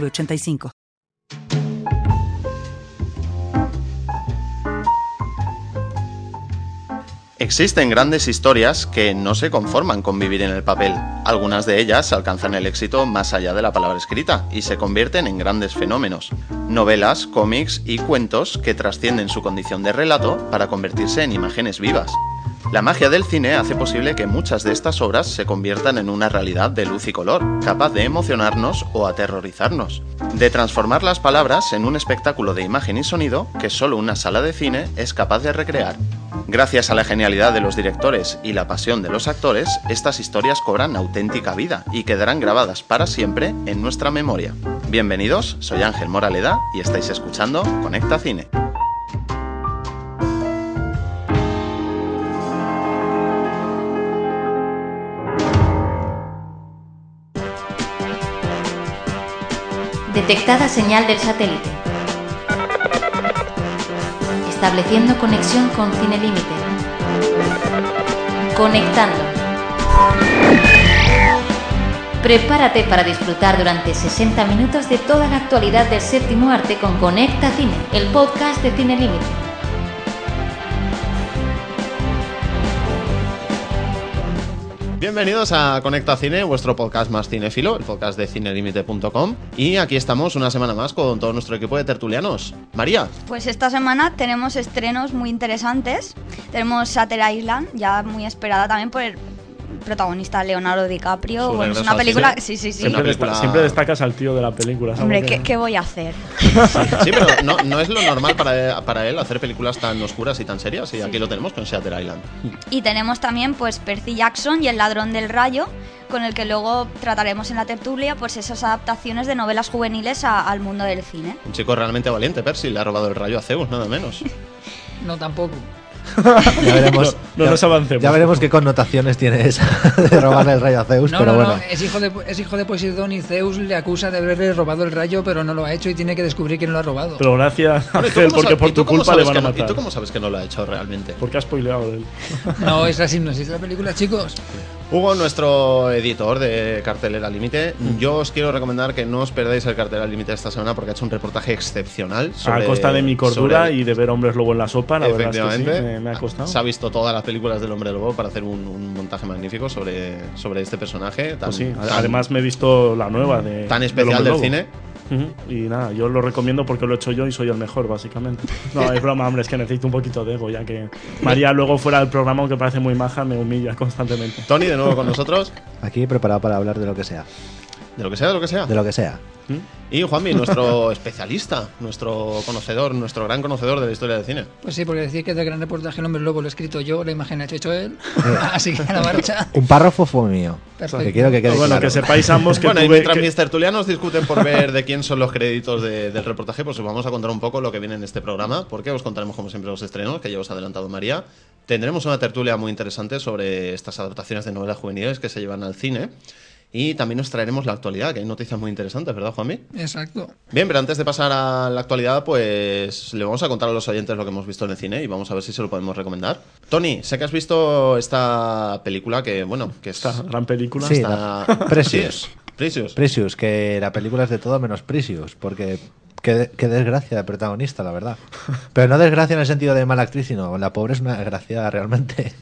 906985. Existen grandes historias que no se conforman con vivir en el papel. Algunas de ellas alcanzan el éxito más allá de la palabra escrita y se convierten en grandes fenómenos. Novelas, cómics y cuentos que trascienden su condición de relato para convertirse en imágenes vivas. La magia del cine hace posible que muchas de estas obras se conviertan en una realidad de luz y color, capaz de emocionarnos o aterrorizarnos, de transformar las palabras en un espectáculo de imagen y sonido que solo una sala de cine es capaz de recrear. Gracias a la genialidad de los directores y la pasión de los actores, estas historias cobran auténtica vida y quedarán grabadas para siempre en nuestra memoria. Bienvenidos, soy Ángel Moraleda y estáis escuchando Conecta Cine. Detectada señal del satélite. Estableciendo conexión con Cine Límite. Conectando. Prepárate para disfrutar durante 60 minutos de toda la actualidad del séptimo arte con Conecta Cine, el podcast de Cine Límite. Bienvenidos a Conecta Cine, vuestro podcast más cinéfilo, el podcast de cinelimite.com. Y aquí estamos una semana más con todo nuestro equipo de tertulianos. María, Pues esta semana tenemos estrenos muy interesantes. Tenemos Shutter Island, ya muy esperada también por el protagonista Leonardo DiCaprio. Su Bueno, es una película. cine. Sí, sí, sí. Siempre, película- desta- siempre destacas al tío de la película. ¿sabes Hombre, qué? ¿qué, voy a hacer? sí, pero no, no es lo normal para, para él hacer películas tan oscuras y tan serias. Y aquí lo tenemos con Shutter Island. Y tenemos también pues Percy Jackson y El ladrón del rayo, con el que luego trataremos en la tertulia pues esas adaptaciones de novelas juveniles a- al mundo del cine. Un chico realmente valiente, Percy, le ha robado el rayo a Zeus, nada menos. No, tampoco. Ya veremos, No ya- nos avancemos. Ya veremos qué connotaciones tiene esa de robarle el rayo a Zeus, No, pero no, bueno. no. Es hijo, de, es hijo de Poseidón y Zeus le acusa de haberle robado el rayo, pero no lo ha hecho y tiene que descubrir quién lo ha robado. Pero gracias, Bueno, ¿y tú Ángel, porque por tu culpa le van a que no- matar. ¿Y tú cómo sabes que no lo ha hecho realmente? Porque has spoileado él. No, es la hipnosis de la película, chicos. Hugo, nuestro editor de Cartelera Límite, yo os quiero recomendar que no os perdáis el Cartelera Límite esta semana porque ha hecho un reportaje excepcional. Sobre, a costa de mi cordura sobre- y de ver hombres lobo en la sopa, la verdad es que sí, Efectivamente, me, me ha costado. se ha visto todas las películas del Hombre Lobo para hacer un, un montaje magnífico sobre, sobre este personaje tan, Pues sí, tan- además me he visto la nueva de tan especial del Lobo. Y nada, yo lo recomiendo porque lo he hecho yo y soy el mejor, básicamente. No, es broma, hombre, es que necesito un poquito de ego, ya que María luego fuera del programa, aunque parece muy maja, me humilla constantemente. Tony, de nuevo con nosotros, Aquí preparado para hablar de lo que sea. De lo que sea, de lo que sea. De lo que sea. Y Juanmi, nuestro especialista, nuestro conocedor, nuestro gran conocedor de la historia del cine. Pues sí, porque decir que del gran reportaje El hombre lobo lo he escrito yo, la imagen la he hecho él. Así que a la marcha. Un párrafo fue mío. Perfecto. Que quiero que quede bueno, claro. que sepáis ambos que Bueno, y mientras que- mis tertulianos discuten por ver de quién son los créditos de- del reportaje, pues os vamos a contar un poco lo que viene en este programa, porque os contaremos como siempre los estrenos, que ya os ha adelantado María. Tendremos una tertulia muy interesante sobre estas adaptaciones de novelas juveniles que se llevan al cine. Y también os traeremos la actualidad, que hay noticias muy interesantes, ¿verdad, Juanmi? Exacto. Bien, pero antes de pasar a la actualidad, pues le vamos a contar a los oyentes lo que hemos visto en el cine y vamos a ver si se lo podemos recomendar. Tony, sé que has visto esta película que, bueno, que esta está... gran película. Sí, está- la- Precious. Sí, Precious. Precious, que la película es de todo menos Precious, porque qué, qué desgracia de protagonista, la verdad. Pero no desgracia en el sentido de mala actriz, sino la pobre es una desgracia realmente.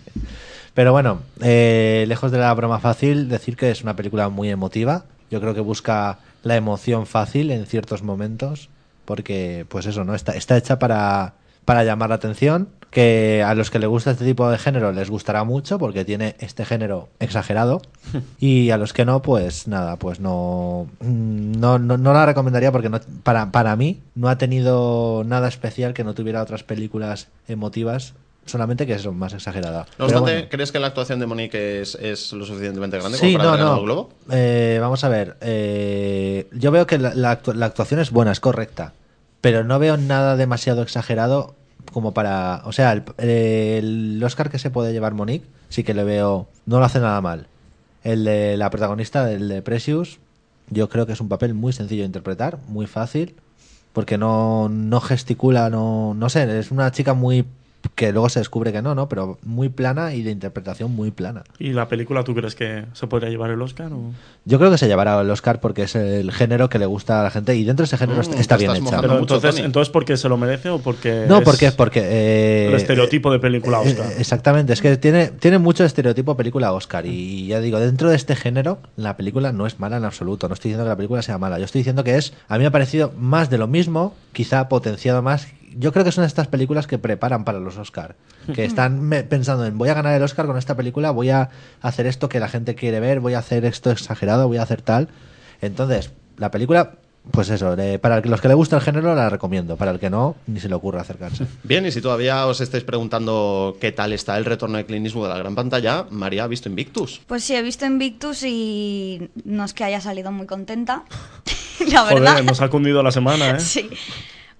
Pero bueno, eh, lejos de la broma fácil, decir que es una película muy emotiva. Yo creo que busca la emoción fácil en ciertos momentos, porque, pues eso, ¿no? Está, está hecha para, para llamar la atención, que a los que les gusta este tipo de género les gustará mucho, porque tiene este género exagerado, y a los que no, pues nada, pues no, no, no, no la recomendaría porque no, para, para mí no ha tenido nada especial que no tuviera otras películas emotivas solamente que es más exagerada. No obstante, bueno. ¿crees que la actuación de Monique es, es lo suficientemente grande Sí, como para no, no. el globo? Eh, vamos a ver. eh, yo veo que la, la actu- la actuación es buena, es correcta. Pero no veo nada demasiado exagerado como para. O sea, el, el Oscar que se puede llevar Monique, sí que le veo. No lo hace nada mal. El de la protagonista, el de Precious, yo creo que es un papel muy sencillo de interpretar, muy fácil. Porque no, no gesticula, no, no sé, es una chica muy. Que luego se descubre que no, ¿no? Pero muy plana y de interpretación muy plana. ¿Y la película tú crees que se podría llevar el Oscar? O? Yo creo que se llevará el Oscar porque es el género que le gusta a la gente y dentro de ese género Mm, está- bien hecha. Pero entonces, entonces, ¿por qué se lo merece o porque No, es porque porque eh, el estereotipo de película eh, Oscar? eh, exactamente, es que tiene, tiene mucho estereotipo película Oscar y ya digo, dentro de este género la película no es mala en absoluto, no estoy diciendo que la película sea mala, yo estoy diciendo que es, a mí me ha parecido más de lo mismo, quizá potenciado más. Yo creo que son estas películas que preparan para los Oscar, que están me- pensando en voy a ganar el Oscar con esta película, voy a hacer esto que la gente quiere ver, voy a hacer esto exagerado, voy a hacer tal. Entonces, la película, pues eso, de- para los que le gusta el género la recomiendo, para el que no, ni se le ocurra acercarse. Bien, y si todavía os estáis preguntando qué tal está el retorno de Clint Eastwood a la gran pantalla, María ha visto Invictus. Pues sí, he visto Invictus y no es que haya salido muy contenta. la verdad. Joder, nos ha cundido la semana, ¿eh? Sí.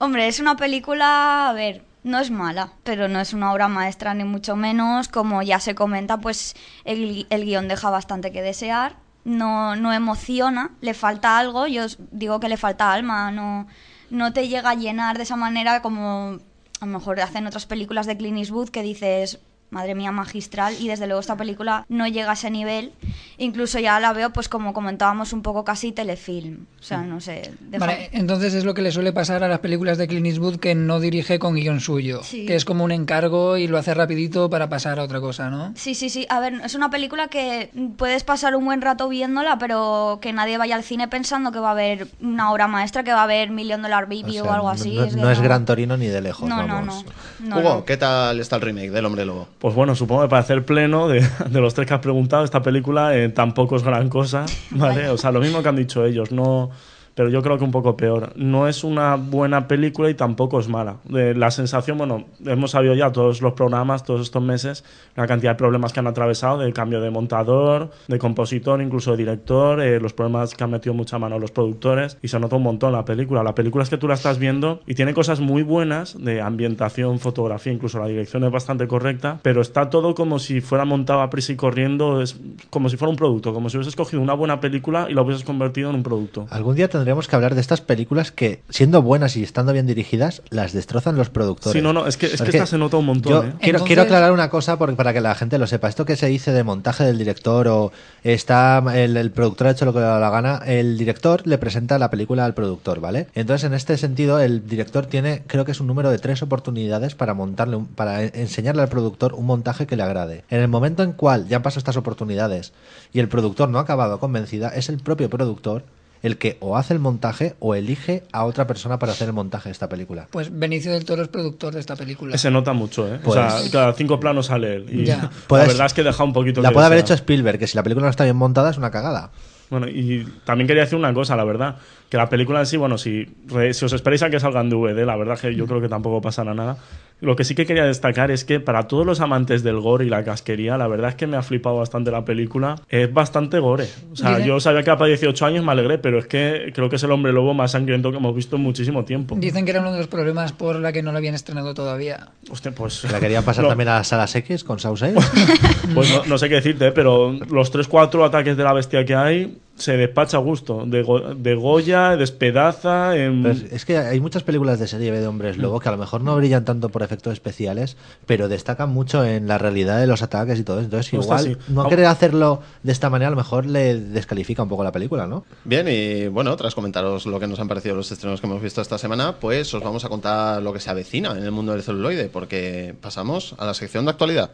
Hombre, es una película, a ver, no es mala, pero no es una obra maestra ni mucho menos. Como ya se comenta, pues el, el guion deja bastante que desear. No, no emociona, le falta algo. Yo digo que le falta alma, no, no te llega a llenar de esa manera como a lo mejor hacen otras películas de Clint Eastwood que dices, madre mía, magistral. Y desde luego esta película no llega a ese nivel. Incluso ya la veo, pues como comentábamos, un poco casi telefilm. O sea, no sé. deja- Vale, entonces es lo que le suele pasar a las películas de Clint Eastwood que no dirige con guion suyo, Sí. que es como un encargo y lo hace rapidito para pasar a otra cosa, ¿no? Sí, sí, sí. A ver, es una película que puedes pasar un buen rato viéndola, pero que nadie vaya al cine pensando que va a haber una obra maestra, que va a haber Million Dollar Baby O o, algo así. No, es que no es Gran Torino ni de lejos, No, no, vamos. no. no, Hugo. ¿qué tal está el remake del Hombre Lobo? Pues bueno, supongo que para hacer pleno de, de los tres que has preguntado, esta película eh, tampoco es gran cosa, ¿vale? O sea, lo mismo que han dicho ellos, no... Pero yo creo que un poco peor. No es una buena película y tampoco es mala. De la sensación, bueno, hemos sabido ya todos los programas, todos estos meses, la cantidad de problemas que han atravesado, de cambio de montador, de compositor, incluso de director, eh, los problemas que han metido mucha mano los productores, y se nota un montón la película. La película es que tú la estás viendo y tiene cosas muy buenas de ambientación, fotografía, incluso la dirección es bastante correcta, pero está todo como si fuera montado a prisa y corriendo, es como si fuera un producto, como si hubieses cogido una buena película y la hubieses convertido en un producto. Algún día tendremos que hablar de estas películas que, siendo buenas y estando bien dirigidas, las destrozan los productores. Sí, no, no, es que, es que esta se nota un montón, Yo ¿eh? quiero, Entonces- quiero aclarar una cosa porque, para que la gente lo sepa. Esto que se dice de montaje del director o está el, el productor ha hecho lo que le da la gana, el director le presenta la película al productor, ¿vale? Entonces, en este sentido, el director tiene, creo que es un número de tres oportunidades para montarle, un- para e- enseñarle al productor un montaje que le agrade. En el momento en cual ya han pasado estas oportunidades y el productor no ha acabado convencida, es el propio productor el que o hace el montaje o elige a otra persona para hacer el montaje de esta película. Pues Benicio del Toro es productor de esta película. Se nota mucho, ¿eh? Pues- o sea, cada cinco planos sale él. Y Ya. la verdad es que deja un poquito La que puede haber hecho desear. Spielberg, que si la película no está bien montada es una cagada. Bueno, y también quería decir una cosa, la verdad, que la película en sí, bueno, si, re- si os esperáis a que salgan DVD, la verdad que yo creo que tampoco pasará nada. Lo que sí que quería destacar es que para todos los amantes del gore y la casquería, la verdad es que me ha flipado bastante la película. Es bastante gore. O sea, Dice- yo sabía que era para 18 años, me alegré, pero es que creo que es el hombre lobo más sangriento que hemos visto en muchísimo tiempo. Dicen que era uno de los problemas por la que no lo habían estrenado todavía. Hostia, pues... La querían pasar No. también a las salas X con Sauce. Pues no, no sé qué decirte, pero los 3-4 ataques de la bestia que hay se despacha a gusto. Dego- degolla, despedaza. em, es, que hay muchas películas de serie B de hombres lobo que a lo mejor no brillan tanto por efectos especiales, pero destacan mucho en la realidad de los ataques y todo. eso. Entonces, igual no querer hacerlo de esta manera a lo mejor le descalifica un poco la película, ¿no? Bien, y bueno, tras comentaros lo que nos han parecido los estrenos que hemos visto esta semana, pues os vamos a contar lo que se avecina en el mundo del celuloide, porque pasamos a la sección de actualidad.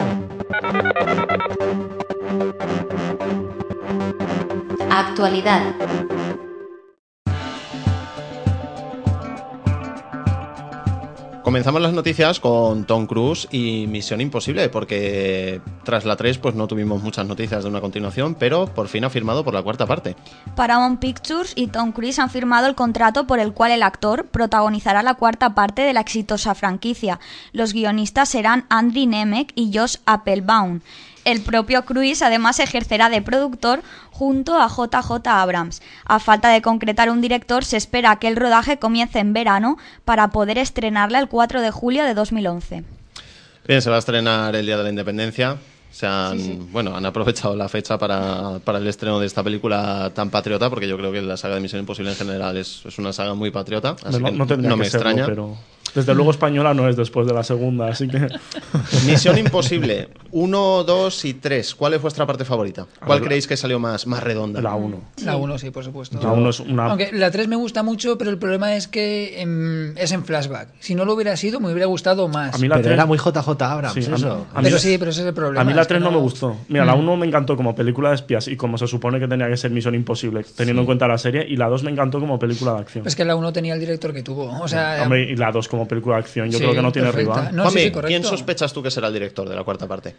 Actualidad. Comenzamos las noticias con Tom Cruise y Misión Imposible, porque tras la 3 pues no tuvimos muchas noticias de una continuación, pero por fin ha firmado por la cuarta parte. Paramount Pictures y Tom Cruise han firmado el contrato por el cual el actor protagonizará la cuarta parte de la exitosa franquicia. Los guionistas serán Andy Nemec y Josh Applebaum. El propio Cruise además ejercerá de productor junto a JJ Abrams. A falta de concretar un director, se espera que el rodaje comience en verano para poder estrenarla el 4 de julio de 2011. Bien, se va a estrenar el Día de la Independencia. Se han, Bueno, han aprovechado la fecha para, para, el estreno de esta película tan patriota, porque yo creo que la saga de Misión Imposible en general es, es una saga muy patriota. Así no, que no que me serlo, extraña. pero desde luego española no es después de la segunda, así que Misión Imposible 1, 2 y 3. ¿Cuál es vuestra parte favorita? ¿Cuál ver, creéis que salió más, más redonda? la 1. La 1, sí, por supuesto. La 1 es una Aunque la 3 me gusta mucho, pero el problema es que em, es en flashback. Si no lo hubiera sido, me hubiera gustado más. A mí la Pero tres- era muy JJ Abrams, Sí, a mí- eso. a mí pero sí, pero ese es el problema. A mí la es que 3 no me gustó. Mira, la 1 me encantó como película de espías y como se supone que tenía que ser Misión Imposible, teniendo en cuenta la serie, y la 2 me encantó como película de acción. Es que la 1 tenía el director que tuvo. O sea, Hombre, y la 2 como película de acción, yo sí, creo que no tiene perfecta. rival. No, sí, Juanmi, sí, correcto. ¿quién sospechas tú que será el director de la cuarta parte?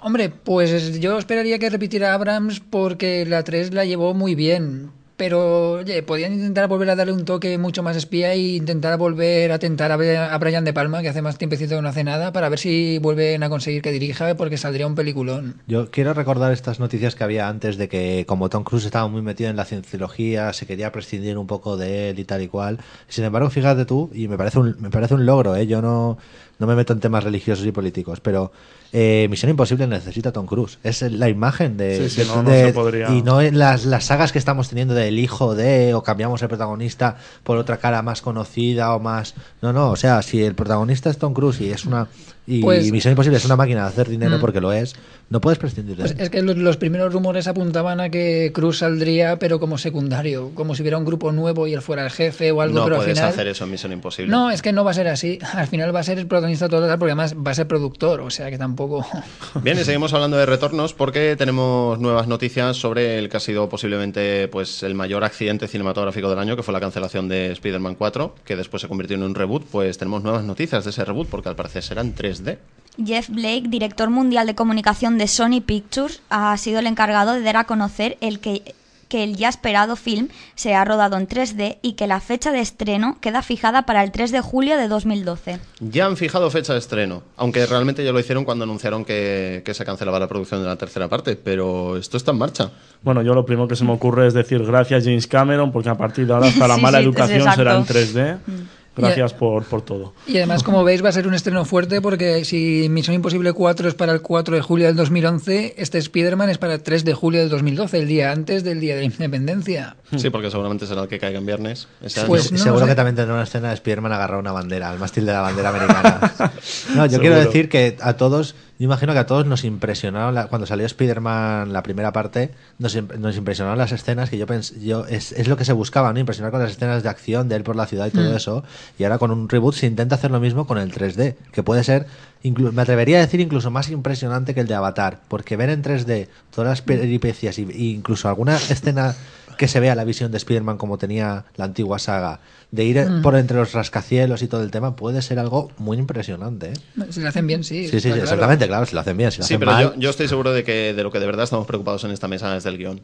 Hombre, pues yo esperaría que repitiera Abrams porque la 3 la llevó muy bien. Pero, oye, podían intentar volver a darle un toque mucho más espía e intentar volver a tentar a Brian De Palma, que hace más tiempecito que no hace nada, para ver si vuelven a conseguir que dirija, porque saldría un peliculón. Yo quiero recordar estas noticias que había antes de que como Tom Cruise estaba muy metido en la cienciología, se quería prescindir un poco de él y tal y cual. Sin embargo, fíjate tú, y me parece un, me parece un logro, ¿eh? yo no, no me meto en temas religiosos y políticos, pero eh, Misión Imposible necesita a Tom Cruise. Es la imagen de... Sí, sí, de- no, no de- se podría- Y no en las, las sagas que estamos teniendo del hijo de, o cambiamos el protagonista por otra cara más conocida o más... No, no, o sea, si el protagonista es Tom Cruise y es una... Y Pues- Misión Imposible es una máquina de hacer dinero Mm. porque lo es, no puedes prescindir de Pues es que los, los primeros rumores apuntaban a que Cruz saldría, pero como secundario, como si hubiera un grupo nuevo y él fuera el jefe o algo, no pero al puedes final... hacer eso en Misión Imposible. No, es que no va a ser así. Al final va a ser el protagonista total, porque además va a ser productor, o sea que tampoco. Bien, y seguimos hablando de retornos porque tenemos nuevas noticias sobre el que ha sido posiblemente pues, el mayor accidente cinematográfico del año, que fue la cancelación de Spider-Man 4, que después se convirtió en un reboot. Pues tenemos nuevas noticias de ese reboot porque al parecer será en 3D. Jeff Blake, director mundial de comunicación de Sony Pictures, ha sido el encargado de dar a conocer el que, que el ya esperado film se ha rodado en 3D y que la fecha de estreno queda fijada para el 3 de julio de 2012. Ya han fijado fecha de estreno, aunque realmente ya lo hicieron cuando anunciaron que, que se cancelaba la producción de la tercera parte, pero esto está en marcha. Bueno, yo lo primero que se me ocurre es decir gracias James Cameron, porque a partir de ahora hasta la Sí, mala sí, educación será en exacto. 3D. Gracias por, por todo. Y además, como veis, va a ser un estreno fuerte porque si Misión Imposible 4 es para el 4 de julio del 2011, este Spider-Man es para el 3 de julio del 2012, el día antes del Día de la Independencia. Sí, porque seguramente será el que caiga en viernes. ese año. Pues Y no seguro lo sé. que también tendrá una escena de Spider-Man agarrar una bandera, el mástil de la bandera americana. No, yo Seguro. quiero decir que a todos, yo imagino que a todos nos impresionaron la- cuando salió Spider-Man la primera parte, nos, im- nos impresionaron las escenas que yo pensé, yo es, es lo que se buscaba, ¿no? Impresionar con las escenas de acción de él por la ciudad y todo eso. Y ahora con un reboot se intenta hacer lo mismo con el 3D, que puede ser, me atrevería a decir incluso más impresionante que el de Avatar, porque ver en 3D todas las peripecias y incluso alguna escena que se vea la visión de Spider-Man como tenía la antigua saga, de ir por entre los rascacielos y todo el tema, puede ser algo muy impresionante. ¿eh? Si lo hacen bien, sí. Sí, sí, claro. exactamente, claro, si lo hacen bien, si lo Sí, hacen pero mal. yo, yo estoy seguro de que de lo que de verdad estamos preocupados en esta mesa es del guion.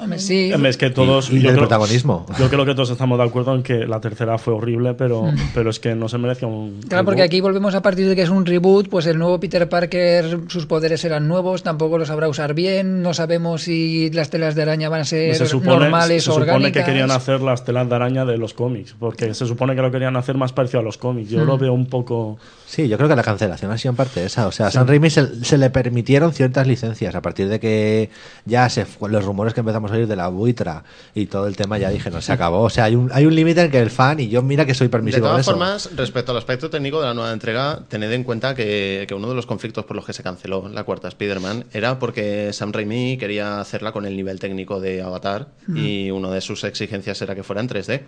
Hombre, sí. Es que todos. Y- y yo del creo- protagonismo. Yo creo que todos estamos de acuerdo en que la tercera fue horrible, pero, pero es que no se merecía un. Claro, porque aquí volvemos a partir de que es un reboot, pues el nuevo Peter Parker, sus poderes eran nuevos, tampoco los sabrá usar bien, no sabemos si las telas de araña van a ser se supone, normales se o supone orgánicas. que querían hacer las telas de araña de los cómics, porque se supone que lo querían hacer más parecido a los cómics. Yo Mm. lo veo un poco. Sí, yo creo que la cancelación ha sido en parte esa. O sea, a San Raimi se, se le permitieron ciertas licencias a partir de que ya se los rumores que empezamos a de la buitra y todo el tema ya dije, no, se acabó. O sea, hay un, hay un límite en que el fan, y yo mira que soy De permisivo con todas eso. formas, respecto al aspecto técnico de la nueva entrega, tened en cuenta que, que uno de los conflictos por los que se canceló la cuarta Spider-Man era porque Sam Raimi quería hacerla con el nivel técnico de Avatar y una de sus exigencias era que fuera en 3D.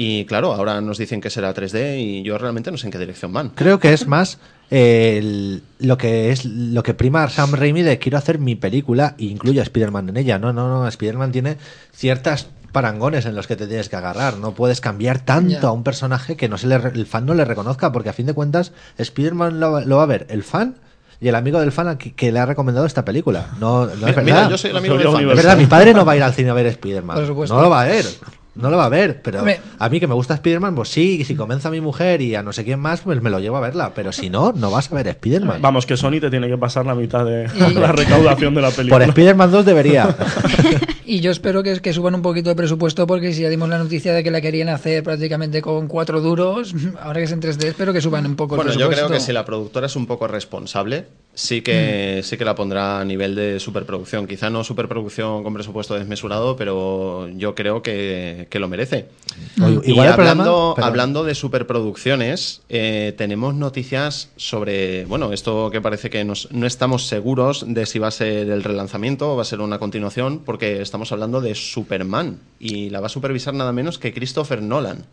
Y claro, ahora nos dicen que será 3D y yo realmente no sé en qué dirección van. Creo que es más eh, el- lo que es lo que prima Sam Raimi de quiero hacer mi película e incluyo a Spider-Man en ella. No, no, no. Spider-Man tiene ciertas parangones en los que te tienes que agarrar. No puedes cambiar tanto a un personaje que no se le, re- el fan no le reconozca, porque a fin de cuentas, Spider-Man lo, lo va a ver el fan y el amigo del fan a que, que le ha recomendado esta película. No, no es Mira, verdad. mira, yo soy el amigo del fan. Es verdad, mi padre no va a ir al cine a ver Spider-Man. Por supuesto. No lo va a ver. No lo va a ver, pero Hombre. a mí que me gusta Spider-Man, pues sí, y si convence a mi mujer y a no sé quién más, pues me lo llevo a verla. Pero si no, no vas a ver Spider-Man. Vamos, que Sony te tiene que pasar la mitad de Y- la recaudación de la Por película. Spider-Man 2 debería. Y yo espero que, que suban un poquito de presupuesto porque si ya dimos la noticia de que la querían hacer prácticamente con cuatro duros, ahora que es en 3D espero que suban un poco Bueno, el yo presupuesto. creo que si la productora es un poco responsable, sí que, sí que la pondrá a nivel de superproducción. Quizá no superproducción con presupuesto desmesurado, pero yo creo que, que lo merece. Y Igual hablando, hablando de superproducciones, eh, tenemos noticias sobre, bueno, esto que parece que nos- no estamos seguros de si va a ser el relanzamiento o va a ser una continuación, porque estamos hablando de Superman y la va a supervisar nada menos que Christopher Nolan.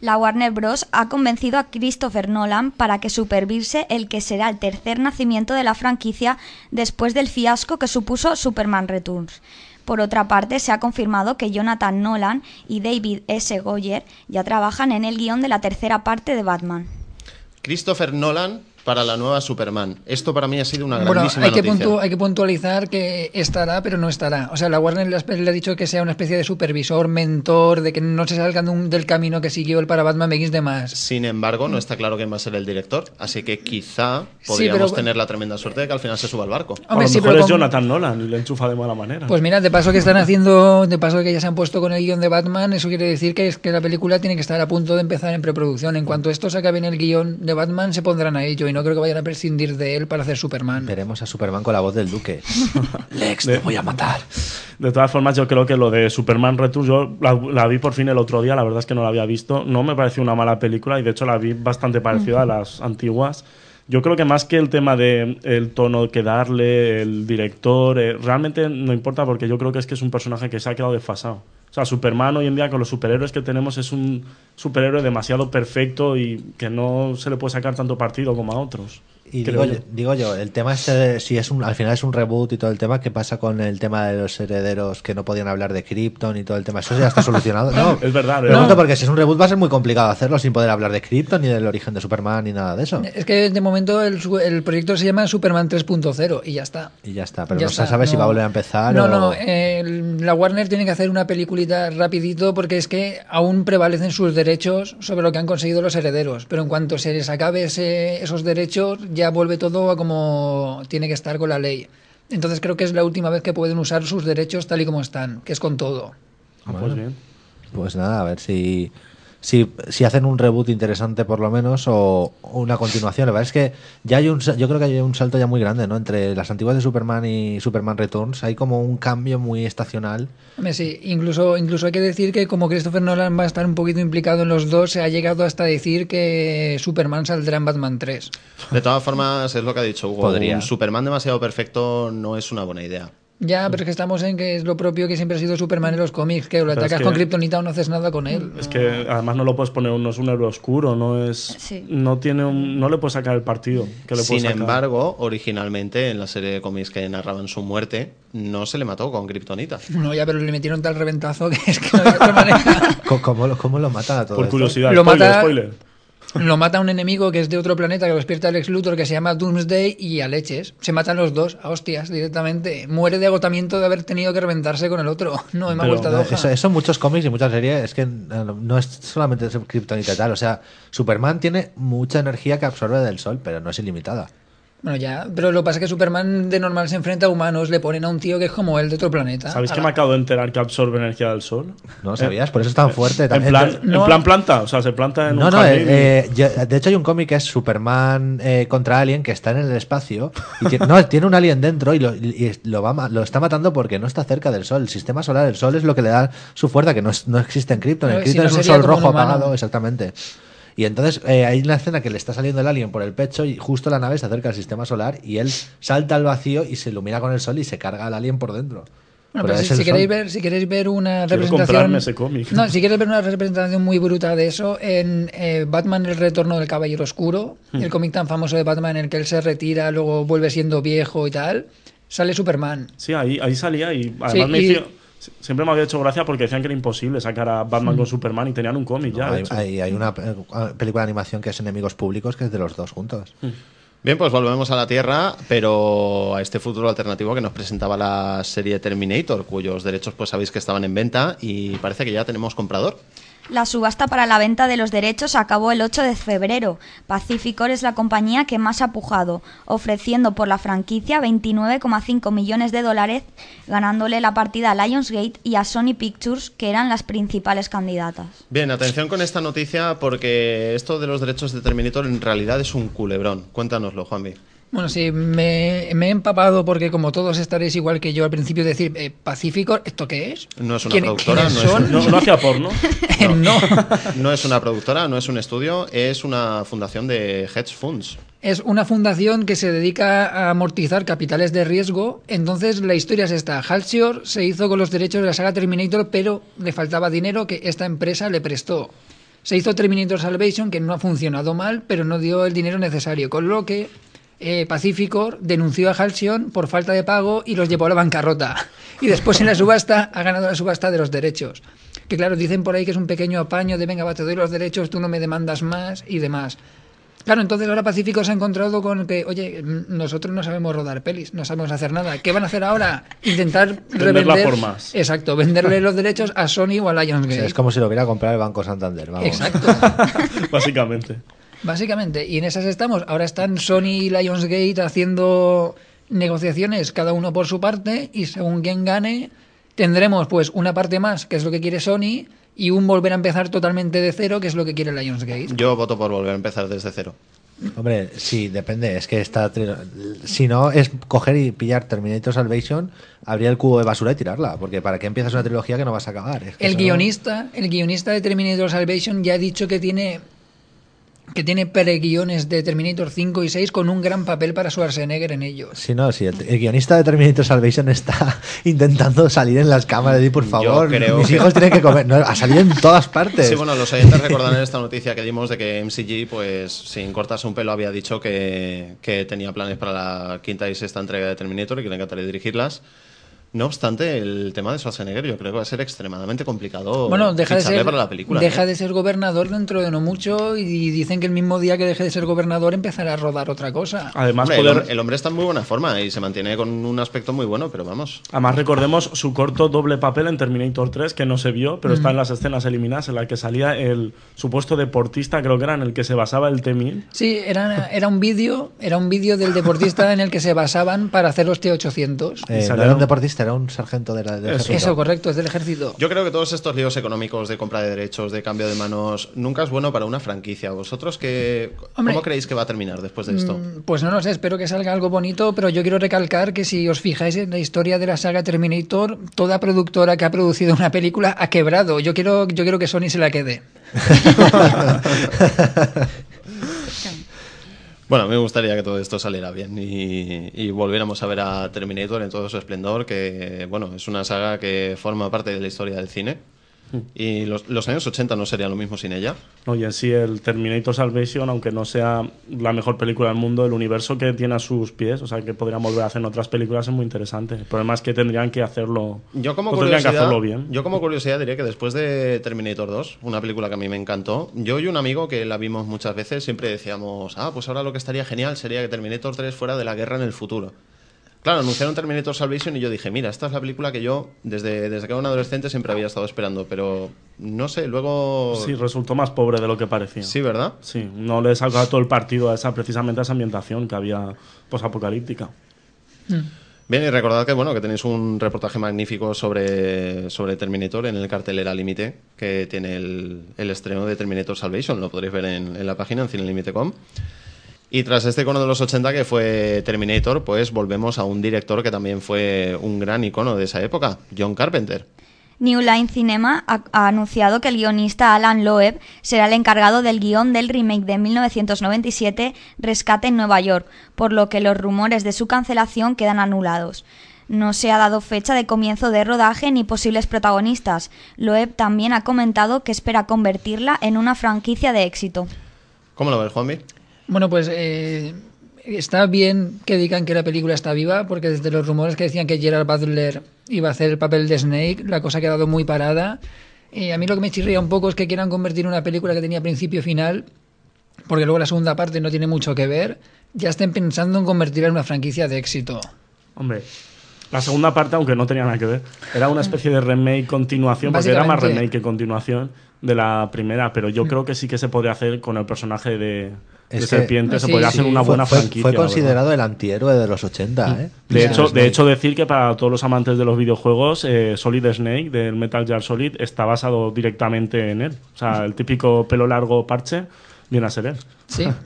La Warner Bros. ha convencido a Christopher Nolan para que supervise el que será el tercer nacimiento de la franquicia después del fiasco que supuso Superman Returns. Por otra parte, se ha confirmado que Jonathan Nolan y David S. Goyer ya trabajan en el guion de la tercera parte de Batman. Christopher Nolan para la nueva Superman. Esto para mí ha sido una Bueno, grandísima hay que, noticia. hay que puntualizar que estará, pero no estará. O sea, la Warner le ha, dicho que sea una especie de supervisor, mentor, de que no se salgan de un- del camino que siguió el para Batman Begins de más. Sin embargo, no está claro quién va a ser el director, así que quizá Sí, podríamos pero- tener la tremenda suerte de que al final se suba al barco. a Hombre, lo sí, mejor pero es con- Jonathan Nolan y le enchufa de mala manera. Pues mira, de paso que están haciendo, de paso que ya se han puesto con el guion de Batman, eso quiere decir que, es que la película tiene que estar a punto de empezar en preproducción. En cuanto estos acaben el guion de Batman, se pondrán a ello y no creo que vayan a prescindir de él para hacer Superman. Veremos a Superman con la voz del Duque. Lex, te voy a matar. De todas formas, yo creo que lo de Superman Returns, yo la, la vi por fin el otro día, la verdad es que no la había visto. No me pareció una mala película y de hecho la vi bastante parecida a las antiguas. Yo creo que más que el tema de el tono que darle, el director, eh, realmente no importa porque yo creo que es que es un personaje que se ha quedado desfasado. O sea, Superman hoy en día con los superhéroes que tenemos es un superhéroe demasiado perfecto y que no se le puede sacar tanto partido como a otros. Y digo yo, digo yo, el tema este, de si es un, al final es un reboot y todo el tema, ¿qué pasa con el tema de los herederos que no podían hablar de Krypton y todo el tema? ¿Eso ya está solucionado? No, Es verdad, Pregunto no. porque si es un reboot va a ser muy complicado hacerlo sin poder hablar de Krypton ni del origen de Superman ni nada de eso. Es que de momento el, el proyecto se llama Superman 3.0 y ya está. Y ya está, pero Ya no se sabe si va a volver a empezar No, o... no, eh, la Warner tiene que hacer una peliculita rapidito porque es que aún prevalecen sus derechos sobre lo que han conseguido los herederos. Pero en cuanto se les acabe ese- esos derechos, ya vuelve todo a como tiene que estar con la ley. Entonces creo que es la última vez que pueden usar sus derechos tal y como están, que es con todo. Ah, pues bien. Pues nada, a ver si, si, si hacen un reboot interesante por lo menos o, o una continuación. La verdad es que ya hay un, yo creo que hay un salto ya muy grande, ¿no? Entre las antiguas de Superman y Superman Returns hay como un cambio muy estacional. Sí, incluso, incluso hay que decir que como Christopher Nolan va a estar un poquito implicado en los dos, se ha llegado hasta decir que Superman saldrá en Batman 3. De todas formas, es lo que ha dicho Hugo. Podría. Un Superman demasiado perfecto no es una buena idea. Ya, pero es que estamos en que es lo propio que siempre ha sido Superman en los cómics, que lo Pero es atacas que- con Kryptonita o no haces nada con él. Es que además no lo puedes poner, no es un héroe oscuro, no es. Sí. No tiene un- no le puedes sacar el partido. Que le puedes Sin sacar. embargo, originalmente en la serie de cómics que narraban su muerte, no se le mató con Kryptonita. No, ya, pero le metieron tal reventazo que es que no hay otra manera. ¿Cómo, lo- cómo lo matan a todo Por esto? curiosidad, Lo spoiler, mata- spoiler. Lo mata un enemigo que es de otro planeta que lo despierta el ex Luthor que se llama Doomsday y a leches. Se matan los dos, a hostias, directamente. Muere de agotamiento de haber tenido que reventarse con el otro. No, me ha vuelto de No, hoja. eso, muchos cómics y muchas series es que eh, no es solamente Kryptonita tal. O sea, Superman tiene mucha energía que absorbe del sol, pero no es ilimitada. Bueno, ya, pero lo que pasa es que Superman de normal se enfrenta a humanos, le ponen a un tío que es como él de otro planeta. ¿Sabéis que Ala. me acabo de enterar que absorbe energía del sol? ¿No sabías? Por eso es tan fuerte. En plan, no- en plan planta, o sea, se planta en No, un no, jardín. eh, eh, de hecho hay un cómic que es Superman eh, contra Alien que está en el espacio y tiene, no, tiene un alien dentro y, lo, y lo, va, lo está matando porque no está cerca del sol. El sistema solar, el sol es lo que le da su fuerza, que no, es- no existe en Krypton. En si Krypton no es un sol rojo apagado, exactamente. Y entonces eh, hay una escena que le está saliendo el alien por el pecho y justo la nave se acerca al sistema solar y él salta al vacío y se ilumina con el sol y se carga al alien por dentro. Bueno, Pero pero es si, queréis ver, si queréis ver una Quiero representación. comprarme ese cómic. No, si quieres ver una representación muy bruta de eso, en eh, Batman El Retorno del Caballero Oscuro, Hmm. el cómic tan famoso de Batman en el que él se retira, luego vuelve siendo viejo y tal, sale Superman. Sí, ahí, ahí salía y además Sí, me y- hizo- Siempre me había hecho gracia porque decían que era imposible sacar a Batman con Superman y tenían un cómic ya. hay, hay- hay una eh, película de animación que es Enemigos Públicos que es de los dos juntos. Bien, pues volvemos a la Tierra, pero a este futuro alternativo que nos presentaba la serie Terminator, cuyos derechos pues sabéis que estaban en venta y parece que ya tenemos comprador. La subasta para la venta de los derechos acabó el 8 de febrero. Pacificor es la compañía que más ha pujado, ofreciendo por la franquicia 29,5 millones de dólares, ganándole la partida a Lionsgate y a Sony Pictures, que eran las principales candidatas. Bien, atención con esta noticia porque esto de los derechos de Terminator en realidad es un culebrón. Cuéntanoslo, Juanvi. Bueno, sí, me, me he empapado porque como todos estaréis igual que yo al principio decir, eh, Pacífico, ¿esto qué es? No es una ¿Quién- productora, no es un- No, no hacía porno. no. No es una productora, no es un estudio, es una fundación de hedge funds. Es una fundación que se dedica a amortizar capitales de riesgo. Entonces la historia es esta. Halcyon se hizo con los derechos de la saga Terminator, pero le faltaba dinero que esta empresa le prestó. Se hizo Terminator Salvation, que no ha funcionado mal, pero no dio el dinero necesario, con lo que eh, Pacificor denunció a Halcyon por falta de pago y los llevó a la bancarrota. Y después en la subasta ha ganado la subasta de los derechos. Que claro, dicen por ahí que es un pequeño apaño de venga, va, te doy los derechos, tú no me demandas más y demás. Claro, entonces ahora Pacífico se ha encontrado con que, oye, m- nosotros no sabemos rodar pelis, no sabemos hacer nada. ¿Qué van a hacer ahora? Intentar Venderla revender. por más. Exacto, venderle los derechos a Sony o a O Lionsgate. sea, es como si lo hubiera comprado el Banco Santander. Vamos. Exacto. Básicamente. Básicamente, y en esas estamos. Ahora están Sony y Lionsgate haciendo negociaciones, cada uno por su parte, y según quien gane, tendremos pues una parte más, que es lo que quiere Sony, y un volver a empezar totalmente de cero, que es lo que quiere Lionsgate. Yo voto por volver a empezar desde cero. Hombre, sí, depende. Es que tri- Si no, es coger y pillar Terminator Salvation, abrir el cubo de basura y tirarla. Porque ¿para qué empiezas una trilogía que no vas a acabar? Es que El no- guionista, el guionista de Terminator Salvation ya ha dicho que tiene que tiene preguiones de Terminator 5 y 6 con un gran papel para Schwarzenegger en ellos. Sí, no, sí, el, el guionista de Terminator Salvation está intentando salir en las cámaras y por favor, creo mis que- hijos tienen que comer. No, ha salido en todas partes. Sí, bueno, los oyentes recordarán esta noticia que dimos de que MCG, pues sin cortarse un pelo, había dicho que, que tenía planes para la quinta y sexta entrega de Terminator y que le encantaría dirigirlas. No obstante, el tema de Schwarzenegger yo creo que va a ser extremadamente complicado Bueno, deja de ser para la película. deja ¿eh? de ser gobernador dentro de no mucho y dicen que el mismo día que deje de ser gobernador empezará a rodar otra cosa. Además, Hombre, el, poder- hom- el hombre está en muy buena forma y se mantiene con un aspecto muy bueno, pero vamos. Además, recordemos su corto doble papel en Terminator 3, que no se vio, pero está en las escenas eliminadas, en la que salía el supuesto deportista, creo que era en el que se basaba el T-1000. Sí, era, era un vídeo, era un vídeo del deportista en el que se basaban para hacer los T800. Eh, no salieron- era un deportista, era un sargento de la, del Eso. ejército. Eso, correcto, es del ejército. Yo creo que todos estos líos económicos de compra de derechos, de cambio de manos, nunca es bueno para una franquicia. ¿Vosotros qué, Hombre, cómo creéis que va a terminar después de esto? Mm, Pues no lo sé, espero que salga algo bonito, pero yo quiero recalcar que si os fijáis en la historia de la saga Terminator, toda productora que ha producido una película ha quebrado. Yo quiero, yo quiero que Sony se la quede. Bueno, me gustaría que todo esto saliera bien y, y volviéramos a ver a Terminator en todo su esplendor, que bueno, es una saga que forma parte de la historia del cine. Y los, los años 80 no serían lo mismo sin ella. No, y en sí el Terminator Salvation, aunque no sea la mejor película del mundo, el universo que tiene a sus pies, o sea, que podrían volver a hacer en otras películas es muy interesante. El problema es que tendrían que hacerlo, Yo como, que hacerlo bien. yo como curiosidad diría que después de Terminator 2, una película que a mí me encantó, yo y un amigo que la vimos muchas veces siempre decíamos, ah, pues ahora lo que estaría genial sería que Terminator 3 fuera de la guerra en el futuro. Claro, anunciaron Terminator Salvation y yo dije, mira, esta es la película que yo desde, desde que era un adolescente siempre había estado esperando, pero no sé, luego... Sí, resultó más pobre de lo que parecía. Sí, ¿verdad? Sí, no le sacaba todo el partido a esa, precisamente a esa ambientación que había posapocalíptica. Bien, y recordad que bueno, que tenéis un reportaje magnífico sobre, sobre Terminator en el cartelera límite, que tiene el, el estreno de Terminator Salvation, lo podréis ver en, en la página en cinelimite.com. Y tras este icono de los 80 que fue Terminator, pues volvemos a un director que también fue un gran icono de esa época, John Carpenter. New Line Cinema ha, ha anunciado que el guionista Alan Loeb será el encargado del guion del remake de 1997 Rescate en Nueva York, por lo que los rumores de su cancelación quedan anulados. No se ha dado fecha de comienzo de rodaje ni posibles protagonistas. Loeb también ha comentado que espera convertirla en una franquicia de éxito. ¿Cómo lo ves, Juanvi? Bueno, pues eh, está bien que digan que la película está viva, porque desde los rumores que decían que Gerard Butler iba a hacer el papel de Snake, la cosa ha quedado muy parada. Y a mí lo que me chirría un poco es que quieran convertir una película que tenía principio y final, porque luego la segunda parte no tiene mucho que ver, ya estén pensando en convertirla en una franquicia de éxito. Hombre, la segunda parte, aunque no tenía nada que ver, era una especie de remake continuación, porque era más remake que continuación de la primera, pero yo creo que sí que se podría hacer con el personaje de, de Es que- Serpiente, se podría sí, hacer una fue, buena franquicia. fue considerado el antihéroe de los 80, ¿eh? De hecho, Snake. de hecho, decir que para todos los amantes de los videojuegos, eh, Solid Snake del Metal Gear Solid está basado directamente en él. O sea, el típico pelo largo parche viene a ser él. Sí.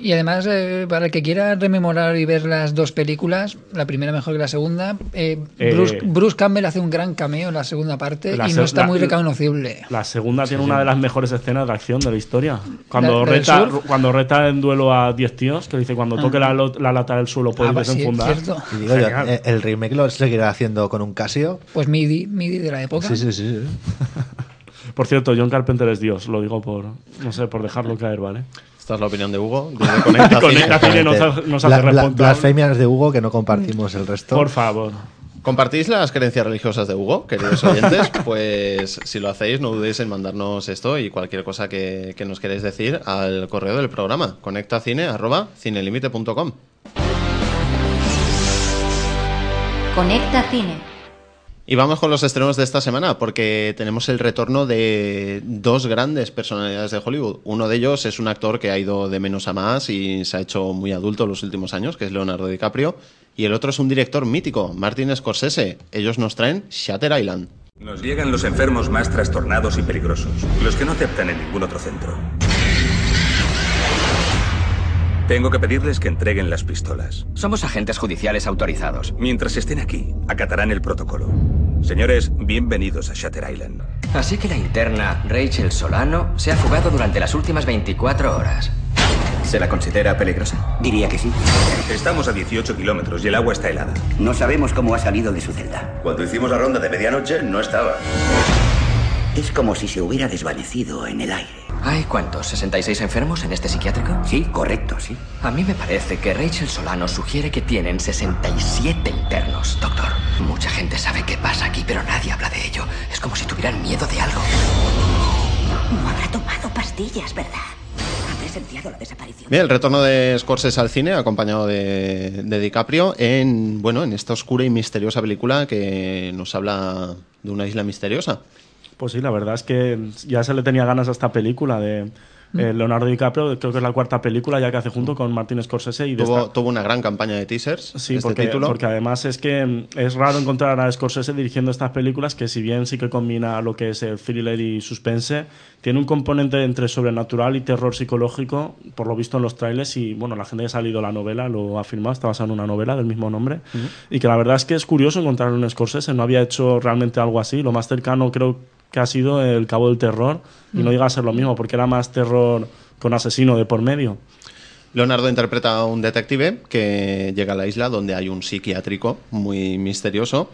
Y además, eh, para el que quiera rememorar y ver las dos películas, la primera mejor que la segunda, eh, Eh, Bruce, Bruce Campbell hace un gran cameo en la segunda parte La y se- no está la- muy reconocible. La segunda tiene una de las mejores escenas de acción de la historia. Cuando, ¿La- reta, cuando reta en duelo a 10 tíos, que dice cuando toque la, lo- la lata del suelo puede Ah, pues sí, desenfundar. cierto. Y digo yo, eh, el remake lo seguirá haciendo con un Casio. Pues MIDI, MIDI de la época. Sí, sí, sí. sí. Por cierto, John Carpenter es Dios, lo digo por, no sé, por dejarlo caer, ¿vale? Esta es la opinión de Hugo. Desde Conecta Cine. Conecta Cine nos, ha- nos hace Bla- bla- responsable. blasfemias de Hugo que no compartimos el resto. Por favor. ¿Compartís las creencias religiosas de Hugo, queridos oyentes? Pues si lo hacéis, no dudéis en mandarnos esto y cualquier cosa que, que nos queréis decir al correo del programa, conectacine.cinelimite.com. Conecta Cine. Y vamos con los estrenos de esta semana, porque tenemos el retorno de dos grandes personalidades de Hollywood. Uno de ellos es un actor que ha ido de menos a más y se ha hecho muy adulto en los últimos años, que es Leonardo DiCaprio. Y el otro es un director mítico, Martin Scorsese. Ellos nos traen Shatter Island. Nos llegan los enfermos más trastornados y peligrosos, los que no aceptan en ningún otro centro. Tengo que pedirles que entreguen las pistolas. Somos agentes judiciales autorizados. Mientras estén aquí, acatarán el protocolo. Señores, bienvenidos a Shatter Island. Así que la interna Rachel Solano se ha fugado durante las últimas 24 horas. ¿Se la considera peligrosa? Diría que sí. Estamos a 18 kilómetros y el agua está helada. No sabemos cómo ha salido de su celda. Cuando hicimos la ronda de medianoche, no estaba. Es como si se hubiera desvanecido en el aire. ¿Hay cuántos? ¿66 enfermos en este psiquiátrico? Sí, correcto, sí. A mí me parece que Rachel Solano sugiere que tienen 67 internos, doctor. Mucha gente sabe qué pasa aquí, pero nadie habla de ello. Es como si tuvieran miedo de algo. No habrá tomado pastillas, ¿verdad? Ha presenciado la desaparición. Bien, el retorno de Scorsese al cine, acompañado de, de DiCaprio, en, bueno, en esta oscura y misteriosa película que nos habla de una isla misteriosa. Pues sí, la verdad es que ya se le tenía ganas a esta película de eh, Leonardo DiCaprio, creo que es la cuarta película ya que hace junto con Martin Scorsese y de Tuvo, esta- tuvo una gran campaña de teasers. Sí, este porque, título. porque además es que mm, es raro encontrar a Scorsese dirigiendo estas películas que si bien sí que combina lo que es el thriller y suspense, tiene un componente entre sobrenatural y terror psicológico, por lo visto en los trailers y bueno, la gente que ha salido la novela lo ha firmado, está basada en una novela del mismo nombre y que la verdad es que es curioso encontrar un Scorsese, no había hecho realmente algo así, lo más cercano creo que ha sido El Cabo del Terror y no Mm. llega a ser lo mismo porque era más terror con asesino de por medio. Leonardo interpreta a un detective que llega a la isla donde hay un psiquiátrico muy misterioso,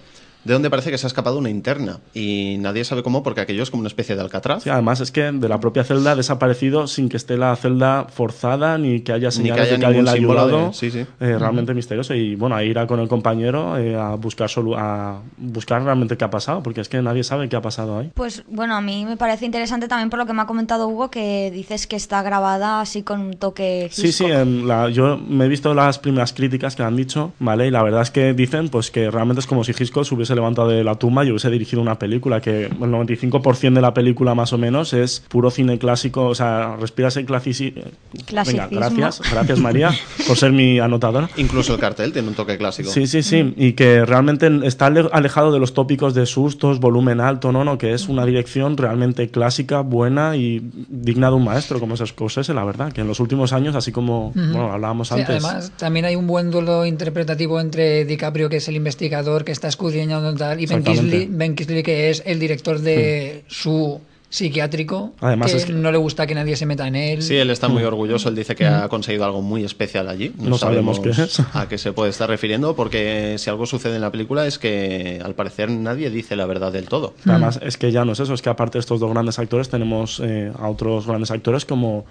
de donde parece que se ha escapado una interna y nadie sabe cómo porque aquello es como una especie de alcatraz. Sí, además es que de la propia celda ha desaparecido sin que esté la celda forzada ni que haya Ni que señales haya de que alguien ha ayudado. de- sí, sí. Eh, realmente misterioso. Y bueno, ahí irá con el compañero eh, a, buscar solu- a buscar realmente qué ha pasado, porque es que nadie sabe qué ha pasado ahí. Pues bueno, a mí me parece interesante también por lo que me ha comentado Hugo, que dices que está grabada así con un toque Sí, sí, en la- yo me he visto las primeras críticas que han dicho, ¿vale? Y la verdad es que dicen pues que realmente es como si Hitchcock se hubiese levantado de la tumba y hubiese dirigido una película, que el 95% de la película más o menos es puro cine clásico, o sea, respira ese clasici- Venga, Clasicismo. gracias, gracias María por ser mi anotadora. Incluso el cartel tiene un toque clásico. Sí, sí, sí, y que realmente está ale- alejado de los tópicos de sustos, volumen alto, no, no, que es una dirección realmente clásica, buena y digna de un maestro como es Scorsese, la verdad, que en los últimos años, así como Ujú. bueno, hablábamos Sí, antes. además, también hay un buen duelo interpretativo entre DiCaprio, que es el investigador que está escudriñando tal, y Ben. Kingsley, Ben Kingsley, que es el director de su psiquiátrico, Además que, es que- no le gusta que nadie se meta en él. Sí, él está muy orgulloso. Él dice que ha conseguido algo muy especial allí. No sabemos qué es. a qué se puede estar refiriendo, porque si algo sucede en la película es que al parecer nadie dice la verdad del todo. Además, es que ya no es eso, es que aparte de estos dos grandes actores, tenemos eh, a otros grandes actores como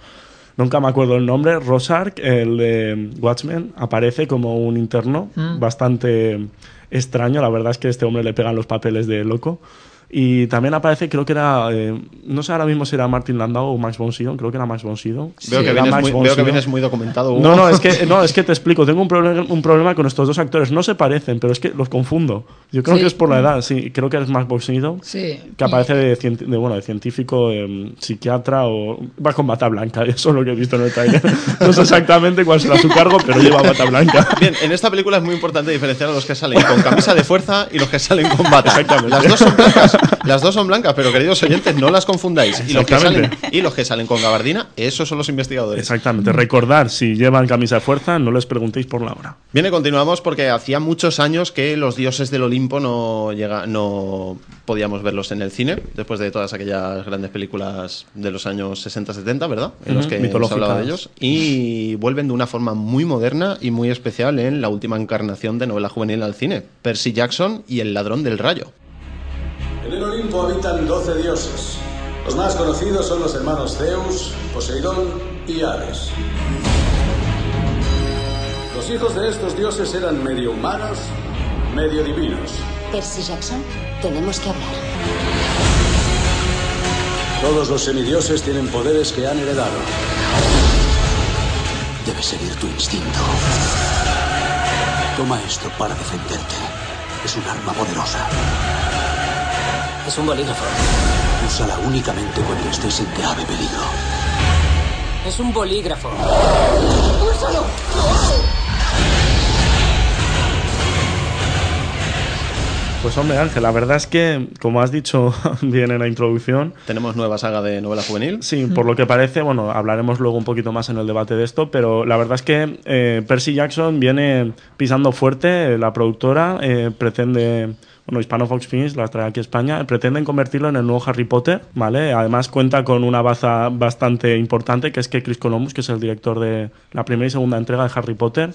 nunca me acuerdo el nombre, Rosark, el de Watchmen, aparece como un interno Mm. bastante extraño. La verdad es que a este hombre le pegan los papeles de loco. Y también aparece, creo que era, eh, no sé ahora mismo si era Martin Landau o Max von Sydow, creo que era Max von Sydow. Veo, que vienes Max muy, von veo que vienes muy documentado. Hugo. No, no, es que, no, es que te explico. Tengo un, problema un problema con estos dos actores. No se parecen, pero es que los confundo. Yo creo Sí. que es por la edad, sí. Creo que es Max von Sydow, Sí. que aparece de, cien- de, bueno, de científico, em, psiquiatra o... Va con bata blanca, eso es lo que he visto en el trailer. No sé exactamente cuál será su cargo, pero lleva bata blanca. Bien, en esta película es muy importante diferenciar a los que salen con camisa de fuerza y los que salen con bata. Exactamente. Las dos son blancas, las dos son blancas, pero queridos oyentes, no las confundáis. Y los, que salen, Exactamente. y los que salen con gabardina, esos son los investigadores. Exactamente. Recordar, si llevan camisa de fuerza, no les preguntéis por la hora. Bien, y continuamos porque hacía muchos años que los dioses del Olimpo no, llega, no podíamos verlos en el cine, después de todas aquellas grandes películas de los años 60-70, ¿verdad? En los que se hablaba de ellos. Y vuelven de una forma muy moderna y muy especial en la última encarnación de novela juvenil al cine, Percy Jackson y El ladrón del rayo. En el Olimpo habitan 12 dioses. Los más conocidos son los hermanos Zeus, Poseidón y Hades. Los hijos de estos dioses eran medio humanos, medio divinos. Percy Jackson, tenemos que hablar. Todos los semidioses tienen poderes que han heredado. Debes seguir tu instinto. Toma esto para defenderte. Es un arma poderosa. Es un bolígrafo. Úsala únicamente cuando estés en grave peligro. Es un bolígrafo. ¡Úsalo! Pues hombre, Ángel, la verdad es que, como has dicho bien en la introducción, Tenemos nueva saga de novela juvenil. Sí, por lo que parece, bueno, hablaremos luego un poquito más en el debate de esto, pero la verdad es que eh, Percy Jackson viene pisando fuerte, eh, la productora eh, pretende, bueno, Hispano Fox Films la trae aquí a España, pretenden convertirlo en el nuevo Harry Potter, ¿vale? Además cuenta con una baza bastante importante, que es que Chris Columbus, que es el director de la primera y segunda entrega de Harry Potter,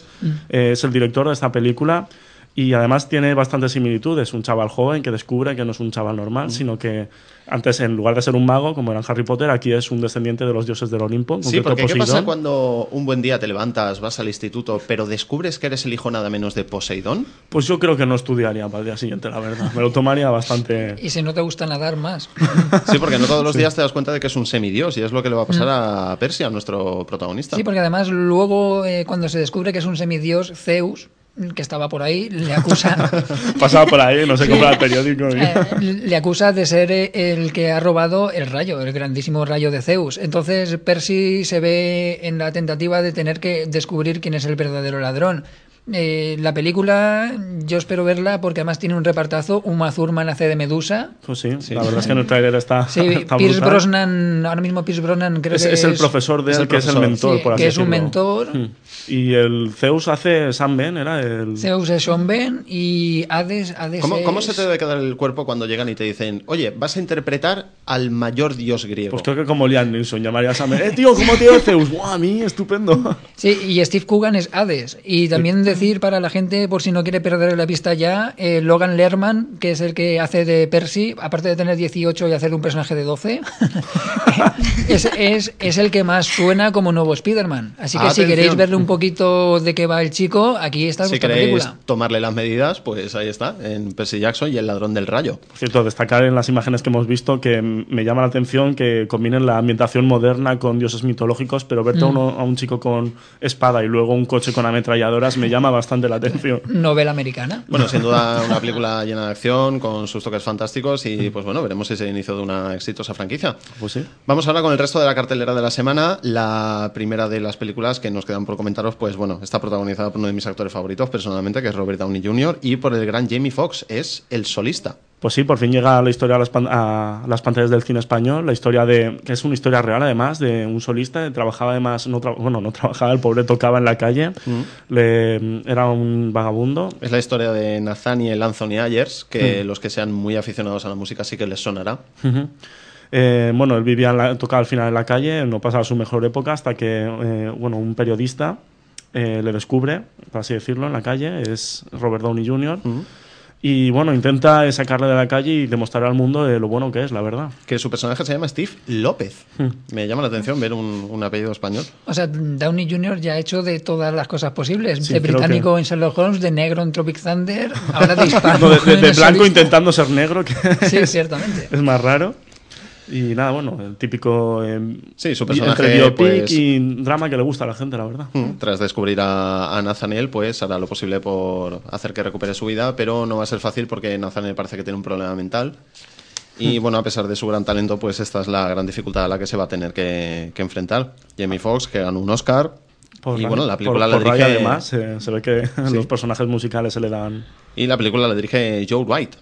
eh, es el director de esta película. Y además tiene bastantes similitudes. Un chaval joven que descubre que no es un chaval normal, sino que antes, en lugar de ser un mago, como era en Harry Potter, aquí es un descendiente de los dioses del Olimpo. Sí, porque ¿qué pasa cuando un buen día te levantas, vas al instituto, pero descubres que eres el hijo nada menos de Poseidón? Pues yo creo que no estudiaría para el día siguiente, la verdad. Me lo tomaría bastante. Y si no te gusta nadar más. Sí, porque no todos los Sí. días te das cuenta de que es un semidios y es lo que le va a pasar a Persia, nuestro protagonista. Sí, porque además luego eh, cuando se descubre que es un semidios, Zeus, que estaba por ahí, le acusa, Pasaba por ahí, no sé, Sí. compra el periódico. y- eh, le acusa de ser el que ha robado el rayo, el grandísimo rayo de Zeus. Entonces Percy se ve en la tentativa de tener que descubrir quién es el verdadero ladrón. Eh, la película, yo espero verla porque además tiene un repartazo. Uma Thurman hace de Medusa. Pues sí, la verdad es que en el trailer está. Sí, está Pierce brutal. Brosnan, ahora mismo Pierce Brosnan creo Es, que es el profesor de él, que es el mentor, Sí, por así que es un decirlo. mentor. Mm. Y el Zeus hace Sam Ben, era el. Zeus es Sean Ben y Hades, Hades ¿Cómo, es- cómo se te debe quedar el cuerpo cuando llegan y te dicen, oye, vas a interpretar al mayor dios griego? Pues creo que como Liam Neeson llamaría a Sam Ben. ¡Eh, tío, cómo te Zeus! ¡Guau, a mí! ¡Estupendo! Sí, y Steve Coogan es Hades. Y también decir para la gente, por si no quiere perder la pista ya, eh, Logan Lerman, que es el que hace de Percy, aparte de tener 18 y hacer un personaje de 12, es, es, es el que más suena como nuevo Spider-Man. Así que si Atención. queréis verle un poquito de qué va el chico, aquí está si queréis película. tomarle las medidas, pues ahí está, en Percy Jackson y el ladrón del rayo. Por cierto, destacar en las imágenes que hemos visto que me llama la atención que combinen la ambientación moderna con dioses mitológicos, pero verte a, Mm. uno- a un chico con espada y luego un coche con ametralladoras me llama bastante la atención. Novela americana. Bueno, sin duda una película llena de acción, con sus toques fantásticos y pues bueno, veremos ese inicio de una exitosa franquicia. Pues sí. Vamos ahora con el resto de la cartelera de la semana. La primera de las películas que nos quedan por comentaros, pues bueno, está protagonizada por uno de mis actores favoritos personalmente, que es Robert Downey Jr., y por el gran Jamie Foxx, es El Solista. Pues sí, por fin llega la historia a las, pan- a las pantallas del cine español, la historia de que es una historia real además de un solista, que trabajaba además, no tra- bueno, no trabajaba, el pobre tocaba en la calle, le, era un vagabundo. Es la historia de Nathaniel Anthony Ayers, que Mm. los que sean muy aficionados a la música sí que les sonará. Eh, bueno, él vivía, en la- tocaba al final en la calle, no pasaba su mejor época hasta que, eh, bueno, un periodista eh, le descubre, por así decirlo, en la calle, es Robert Downey Jr., Y bueno, intenta sacarle de la calle y demostrar al mundo eh, lo bueno que es, la verdad. Que su personaje se llama Steve López. Me llama la atención ver un, un apellido español. O sea, Downey Jr. ya ha hecho de todas las cosas posibles. Sí, de británico en Sherlock Holmes, de negro en Tropic Thunder, ahora de hispano. No, de, de- de blanco Solista. intentando ser negro, que Sí, ciertamente. es más raro. Y nada, bueno, el típico eh, Sí, su personaje, entre biopic pues- y drama que le gusta a la gente, la verdad. Mm, Tras descubrir a, a Nathaniel, pues hará lo posible por hacer que recupere su vida, pero no va a ser fácil porque Nathaniel parece que tiene un problema mental. Y bueno, a pesar de su gran talento, pues esta es la gran dificultad a la que se va a tener que, que enfrentar. Jamie Foxx, que ganó un Oscar. Por y bueno, la película por, la por dirige. además, eh, se ve que Sí. los personajes musicales se le dan. Y la película la dirige Joe White.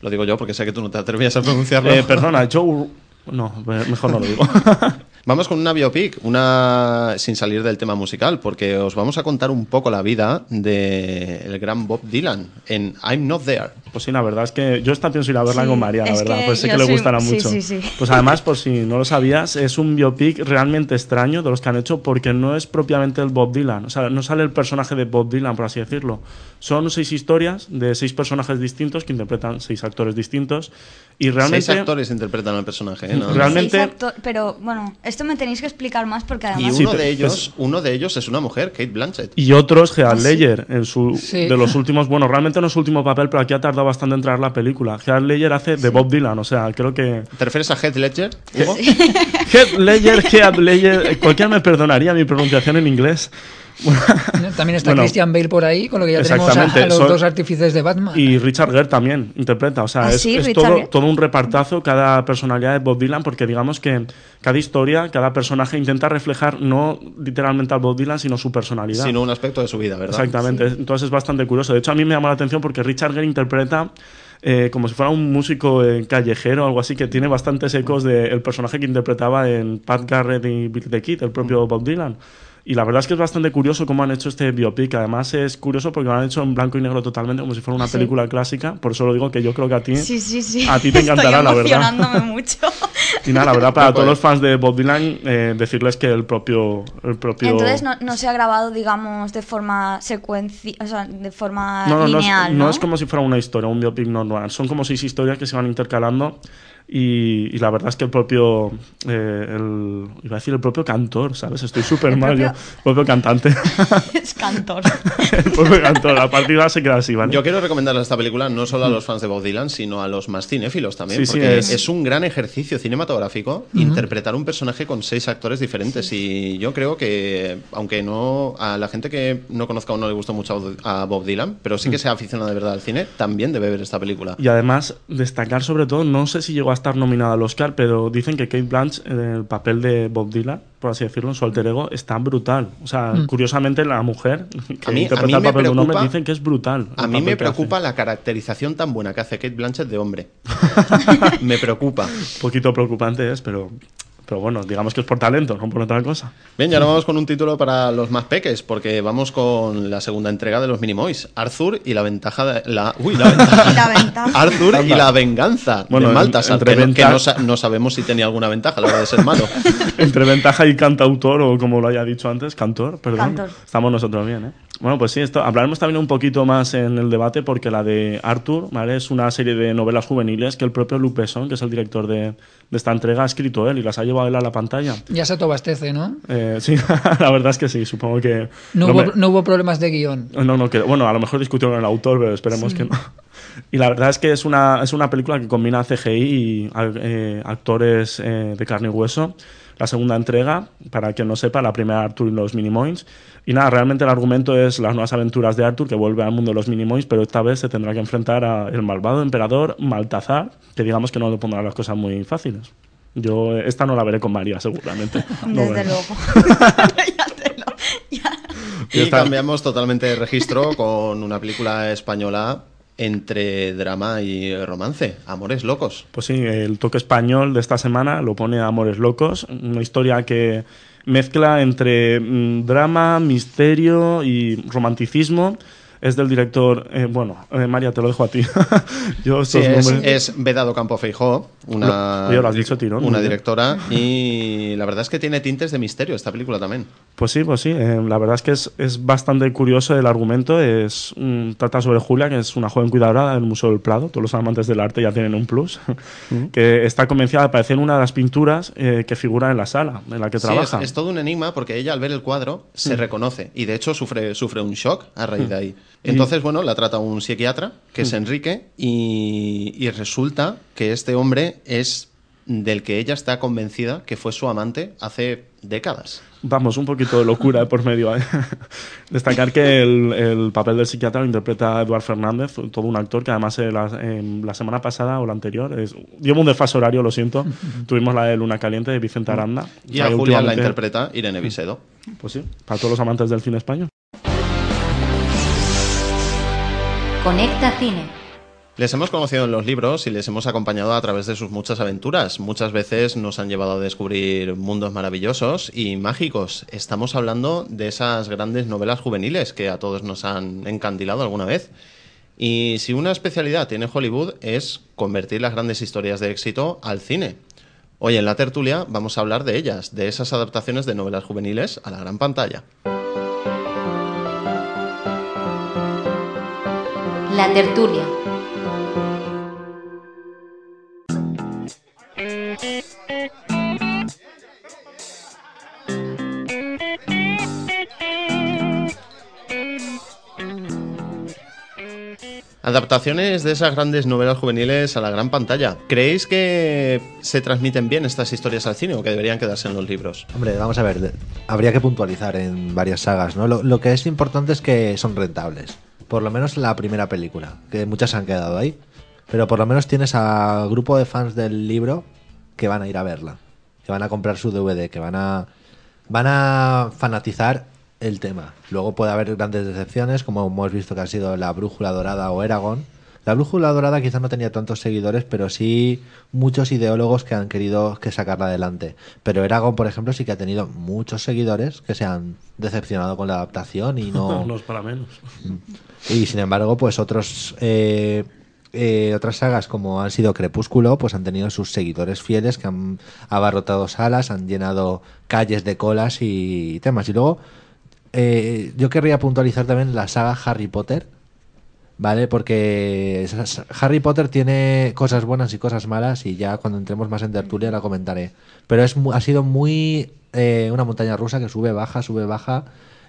Lo digo yo porque sé que tú no te atrevías a pronunciarlo. Eh, perdona, Joe. No, mejor no lo digo. Vamos con una biopic, una sin salir del tema musical, porque os vamos a contar un poco la vida del el gran Bob Dylan en I'm Not There. Pues sí, la verdad es que yo esta pienso ir a verla Sí, con María, la es verdad. Pues sé que le soy- gustará sí, mucho. sí, sí. Pues además, por si no lo sabías, es un biopic realmente extraño de los que han hecho porque no es propiamente el Bob Dylan. O sea, no sale el personaje de Bob Dylan, por así decirlo. Son seis historias de seis personajes distintos que interpretan seis actores distintos. Y realmente. Seis actores interpretan al personaje. ¿eh? Más. Realmente- acto- pero bueno, esto me tenéis que explicar más porque Y además... uno Sí, de ellos, uno de ellos es una mujer, Kate Blanchett. Y otros, Heath Ah, Ledger, en su, Sí. de los últimos, bueno, realmente no es su último papel, pero aquí ha tardado bastante en traer la película. Heath Ledger hace de Bob Dylan, o sea, creo que... ¿Te refieres a Heath Ledger? Hugo? Heath Ledger, Heath Ledger, eh, cualquiera me perdonaría mi pronunciación en inglés. También está Bueno, Christian Bale por ahí, con lo que ya tenemos a, a los son- dos artífices de Batman. Y Richard Gere también interpreta, o sea, ¿Ah, es, sí? es todo, todo un repartazo cada personalidad de Bob Dylan, porque digamos que cada historia, cada personaje intenta reflejar no literalmente al Bob Dylan, sino su personalidad. Sino un aspecto de su vida, ¿verdad? Exactamente, entonces es bastante curioso. De hecho, a mí me llama la atención porque Richard Gere interpreta eh, como si fuera un músico eh, callejero o algo así, que tiene bastantes ecos del personaje que interpretaba en Pat Garrett y Bill the Kid, el propio Bob Dylan. Y la verdad es que es bastante curioso cómo han hecho este biopic. Además, es curioso porque lo han hecho en blanco y negro totalmente, como si fuera una Sí. película clásica. Por eso lo digo que yo creo que a ti, Sí, sí, sí. a ti te encantará, Estoy la verdad. mucho. Y nada, la verdad, para Pues- todos los fans de Bob Dylan, eh, decirles que el propio. El propio Entonces no, no se ha grabado, digamos, de forma secuencia, o sea, de forma no, no, no es- lineal, no ¿no? es como si fuera una historia, un biopic normal. Son como seis historias que se van intercalando. Y, y la verdad es que el propio. eh, el, iba a decir el propio cantor, ¿sabes? Estoy súper mal yo. propio- El propio cantante. es cantor. el propio cantor. A partir de ahora se queda así, ¿vale? Yo quiero recomendarle esta película no solo a los fans de Bob Dylan, sino a los más cinéfilos también. Sí, sí, porque es- es... un gran ejercicio cinematográfico interpretar un personaje con seis actores diferentes. Y yo creo que, aunque no a la gente que no conozca o no le gusta mucho a Bob Dylan, pero sí que Mm. sea aficionada de verdad al cine, también debe ver esta película. Y además, destacar sobre todo, no sé si llegó a estar nominada al Oscar, pero dicen que Kate Blanch, en el papel de Bob Dylan, por así decirlo, en su alter ego, está brutal. O sea, Mm. curiosamente, la mujer que A mí- a interpreta mí el me papel de un hombre dicen que es brutal. A mí me preocupa la caracterización tan buena que hace Kate Blanchett de hombre. me preocupa. Un poquito preocupante es, pero, pero bueno, digamos que es por talento, no por otra cosa. Bien, y ahora vamos con un título para los más peques, porque vamos con la segunda entrega de los Minimoys. Arthur y la ventaja de... La, uy, la ventaja. La ventaja. Arthur y la venganza Bueno, de Maltasar, entre que, no, que no sa- no sabemos si tenía alguna ventaja a la hora de ser malo. Entre ventaja y cantautor, o como lo haya dicho antes, cantor, perdón. Cantor. Estamos nosotros bien, ¿eh? Bueno, pues sí, esto, hablaremos también un poquito más en el debate porque la de Arthur, ¿vale? Es una serie de novelas juveniles que el propio Luc Besson, que es el director de, de esta entrega, ha escrito él y las ha llevado él a la pantalla. Ya se autoabastece, ¿no? Eh, sí, la verdad es que sí, supongo que... No, no hubo, me- no hubo problemas de guion. No, no, que, bueno, a lo mejor discutió con el autor, pero esperemos Sí. que no. Y la verdad es que es una, es una película que combina CGI y eh, actores eh, de carne y hueso. La segunda entrega, para quien no sepa, la primera Arthur y los Minimoys. Y nada, realmente el argumento es las nuevas aventuras de Arthur que vuelve al mundo de los Minimoys, pero esta vez se tendrá que enfrentar al malvado emperador Maltazar, que digamos que no le pondrá las cosas muy fáciles. Yo esta no la veré con María, seguramente. No, Desde luego. Y cambiamos totalmente de registro con una película española entre drama y romance. Amores locos. Pues sí, el toque español de esta semana lo pone Amores Locos, una historia que mezcla entre mm, drama, misterio y romanticismo Es del director, eh, bueno, eh, María, te lo dejo a ti. Yo Sí, es, nombres- es Vedado Campo Feijó, una, Lo- lo has dicho, Tirón, una directora, y la verdad es que tiene tintes de misterio esta película también. Pues sí, pues sí. eh, la verdad es que es, es bastante curioso el argumento. Es trata sobre Julia, que es una joven cuidadora del Museo del Prado. Todos los amantes del arte ya tienen un plus. que está convencida de aparecer en una de las pinturas eh, que figura en la sala en la que Sí, trabaja. es, es todo un enigma porque ella al ver el cuadro se Mm. reconoce y de hecho sufre, sufre un shock a raíz de Mm. ahí. Entonces, bueno, la trata un psiquiatra, que es Mm. Enrique, y, y resulta que este hombre es del que ella está convencida que fue su amante hace décadas. Vamos, un poquito de locura por medio. ¿eh? Destacar que el, el papel del psiquiatra lo interpreta Eduard Fernández, todo un actor que además eh, la, en la semana pasada o la anterior, es, llevo un desfase horario, lo siento, tuvimos la de Luna Caliente de Vicente Aranda. Y a Julia la interpreta Irene Visedo. Pues sí, para todos los amantes del cine español. Conecta Cine. Les hemos conocido en los libros y les hemos acompañado a través de sus muchas aventuras. Muchas veces nos han llevado a descubrir mundos maravillosos y mágicos. Estamos hablando de esas grandes novelas juveniles que a todos nos han encandilado alguna vez. Y si una especialidad tiene Hollywood es convertir las grandes historias de éxito al cine. Hoy en la tertulia vamos a hablar de ellas, de esas adaptaciones de novelas juveniles a la gran pantalla. La tertulia. Adaptaciones de esas grandes novelas juveniles a la gran pantalla. ¿Creéis que se transmiten bien estas historias al cine o que deberían quedarse en los libros? Hombre, vamos a ver, habría que puntualizar en varias sagas, ¿no? Lo, lo que es importante es que son rentables. Por lo menos la primera película, que muchas han quedado ahí. Pero por lo menos tienes a grupo de fans del libro que van a ir a verla, que van a comprar su DVD, que van a van a fanatizar el tema. Luego puede haber grandes decepciones, como hemos visto que ha sido La Brújula Dorada o Eragon. La Brújula Dorada quizás no tenía tantos seguidores, pero sí muchos ideólogos que han querido que sacarla adelante. Pero Eragon, por ejemplo, sí que ha tenido muchos seguidores que se han decepcionado con la adaptación y no... es para menos. Y sin embargo, pues otros eh, eh, otras sagas como han sido Crepúsculo, pues han tenido sus seguidores fieles que han abarrotado salas, han llenado calles de colas y temas. Y luego eh, yo querría puntualizar también la saga Harry Potter, ¿vale? Porque Harry Potter tiene cosas buenas y cosas malas y ya cuando entremos más en tertulia la comentaré. Pero es ha sido muy eh, una montaña rusa que sube, baja, sube, baja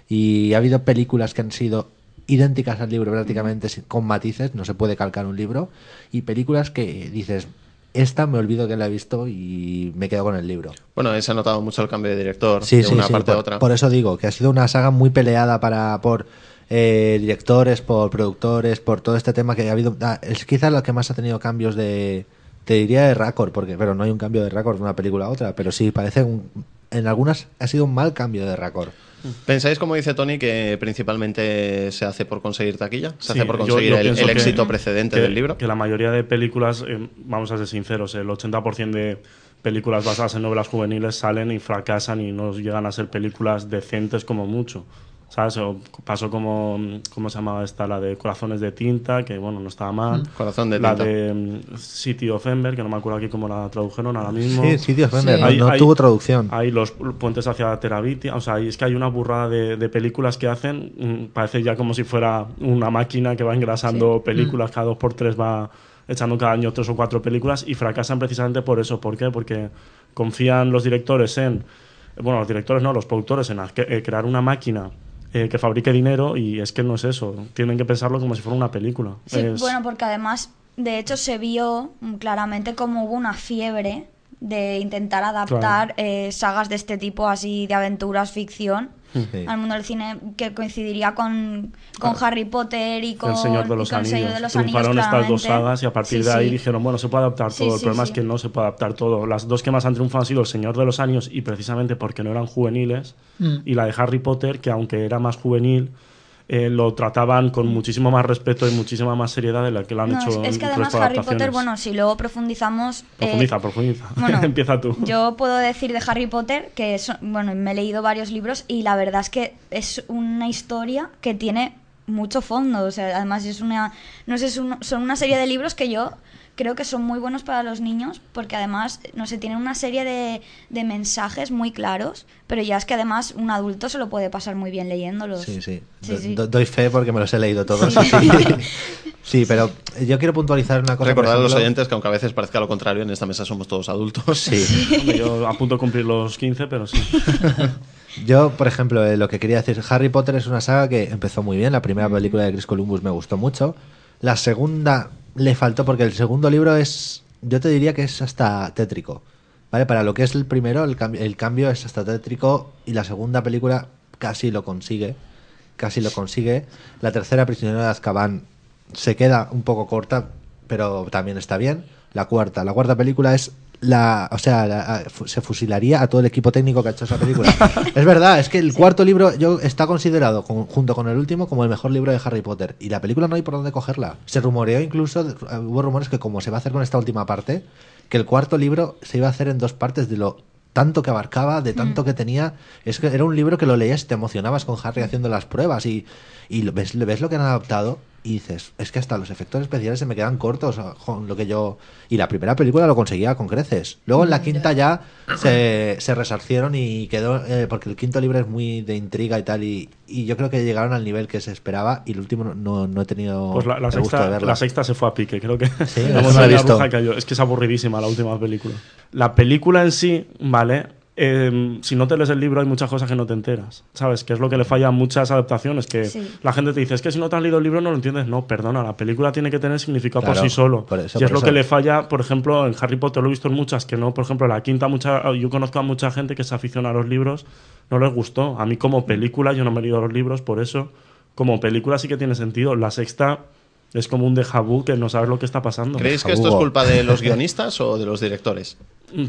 y ha habido películas que han sido idénticas al libro prácticamente con matices, no se puede calcar un libro, y películas que dices, esta me olvido que la he visto y me quedo con el libro. Bueno, se ha notado mucho el cambio de director Sí, de sí, una sí, parte por, a otra. por eso digo que ha sido una saga muy peleada para por eh, directores, por productores, por todo este tema que ha habido. ah, es quizás lo que más ha tenido cambios de. Te diría de récord, porque pero no hay un cambio de récord de una película a otra, pero sí parece un, en algunas ha sido un mal cambio de récord. ¿Pensáis, como dice Tony, que principalmente se hace por conseguir taquilla? ¿Se Sí, hace por conseguir yo el, que- éxito precedente que- del libro? Que la mayoría de películas, eh, vamos a ser sinceros, el 80% de películas basadas en novelas juveniles salen y fracasan y no llegan a ser películas decentes como mucho. ¿Sabes? O pasó como, ¿cómo se llamaba esta? La de Corazones de Tinta, que bueno, no estaba mal. Mm, Corazón de la Tinta. de mm, City of Ember, que no me acuerdo aquí cómo la tradujeron ahora mismo. Sí, City of Ember, no- tuvo traducción. Hay los puentes hacia Terabitia, o sea, es que hay una burrada de, de películas que hacen, mm, parece ya como si fuera una máquina que va engrasando películas, cada dos por tres va echando cada año tres o cuatro películas y fracasan precisamente por eso. ¿Por qué? Porque confían los directores en, bueno, los directores no, los productores en eh, crear una máquina eh, que fabrique dinero y es que no es eso, tienen que pensarlo como si fuera una película. Sí, Es- bueno, porque además, de hecho, se vio mm, claramente como hubo una fiebre de intentar adaptar eh, sagas de este tipo, así de aventuras, ficción, Sí. al mundo del cine, que coincidiría con, con Harry Potter y con el Señor de y los Anillos. Señor de los Anillos, Triunfaron estas dos sagas y a partir Sí, de ahí sí. dijeron, bueno, se puede adaptar Sí, todo. el problema sí. es que no se puede adaptar todo. Las dos que más han triunfado han sido El Señor de los Anillos y precisamente porque no eran juveniles Mm. y la de Harry Potter, que aunque era más juvenil, eh, lo trataban con muchísimo más respeto y muchísima más seriedad de la que lo han No, hecho es, es que el además resto de Harry Potter, bueno, si luego profundizamos... eh, Profundiza, profundiza. bueno, Empieza tú. Yo puedo decir de Harry Potter que es, bueno, me he leído varios libros y la verdad es que es una historia que tiene mucho fondo. O sea, además es una, no sé, es un- son una serie de libros que yo creo que son muy buenos para los niños porque además, no sé, tienen una serie de, de mensajes muy claros, pero ya es que además un adulto se lo puede pasar muy bien leyéndolos. Sí, sí. Sí, Do- sí. do- doy fe porque me los he leído todos. Sí. Sí, Sí, pero yo quiero puntualizar una cosa. Recordar a los oyentes que aunque a veces parezca lo contrario, en esta mesa somos todos adultos. Sí. Hombre, Yo a punto de cumplir los 15, pero sí. Yo, por ejemplo, eh, lo que quería decir, Harry Potter es una saga que empezó muy bien. La primera película de Chris Columbus me gustó mucho. La segunda le faltó porque el segundo libro es, yo te diría que es hasta tétrico. ¿Vale? Para lo que es el primero, el, cam- el cambio es hasta tétrico y la segunda película casi lo consigue. Casi lo consigue. La tercera, Prisionero de Azkaban, se queda un poco corta, pero también está bien. La cuarta, la cuarta película es la, o sea, la- se fusilaría a todo el equipo técnico que ha hecho esa película. es verdad, es que el cuarto libro yo está considerado con- junto con el último como el mejor libro de Harry Potter y la película no hay por dónde cogerla. Se rumoreó incluso, eh, hubo rumores que como se va a hacer con esta última parte, que el cuarto libro se iba a hacer en dos partes de lo tanto que abarcaba, de tanto que tenía. Es que era un libro que lo leías y te emocionabas con Harry haciendo las pruebas y, y ves, ves lo que han adaptado y dices, es que hasta los efectos especiales se me quedan cortos con lo que yo... Y la primera película lo conseguía con creces. Luego en la quinta ya se, se resarcieron y quedó... eh, porque el quinto libro es muy de intriga y tal y, y yo creo que llegaron al nivel que se esperaba y el último no- no, he tenido Pues la, la el gusto de sexta, verla. la sexta se fue a pique, creo que. Sí, la no montaña la he visto. Es que es aburridísima la última película. La película en sí, ¿vale? Eh, si no te lees el libro hay muchas cosas que no te enteras, ¿sabes? Que es lo que le falla a muchas adaptaciones, que Sí. la gente te dice, es que si no te has leído el libro no lo entiendes. No, perdona, la película tiene que tener significado Claro, por sí solo. por eso, y es lo eso. que le falla, por ejemplo, en Harry Potter, lo he visto en muchas, que no, por ejemplo, la quinta, mucha, yo conozco a mucha gente que se aficiona a los libros, no les gustó. A mí como película, yo no me he leído los libros, por eso, como película sí que tiene sentido. La sexta es como un déjà vu que no sabes lo que está pasando. ¿Creéis que esto es culpa de los guionistas o de los directores? De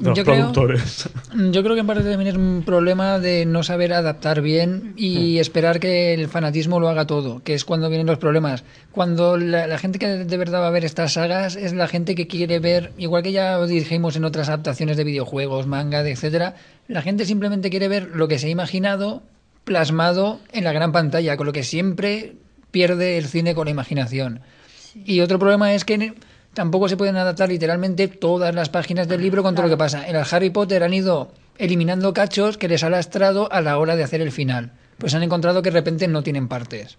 los Yo creo- productores. Yo creo que en parte también es un problema de no saber adaptar bien y esperar que el fanatismo lo haga todo, que es cuando vienen los problemas. Cuando la, la gente que de verdad va a ver estas sagas es la gente que quiere ver, igual que ya dijimos en otras adaptaciones de videojuegos, manga, etcétera, la gente simplemente quiere ver lo que se ha imaginado plasmado en la gran pantalla, con lo que siempre pierde el cine con la imaginación. Y otro problema es que tampoco se pueden adaptar literalmente todas las páginas del libro con todo lo que pasa. En el Harry Potter han ido eliminando cachos que les ha lastrado a la hora de hacer el final. Pues han encontrado que de repente no tienen partes.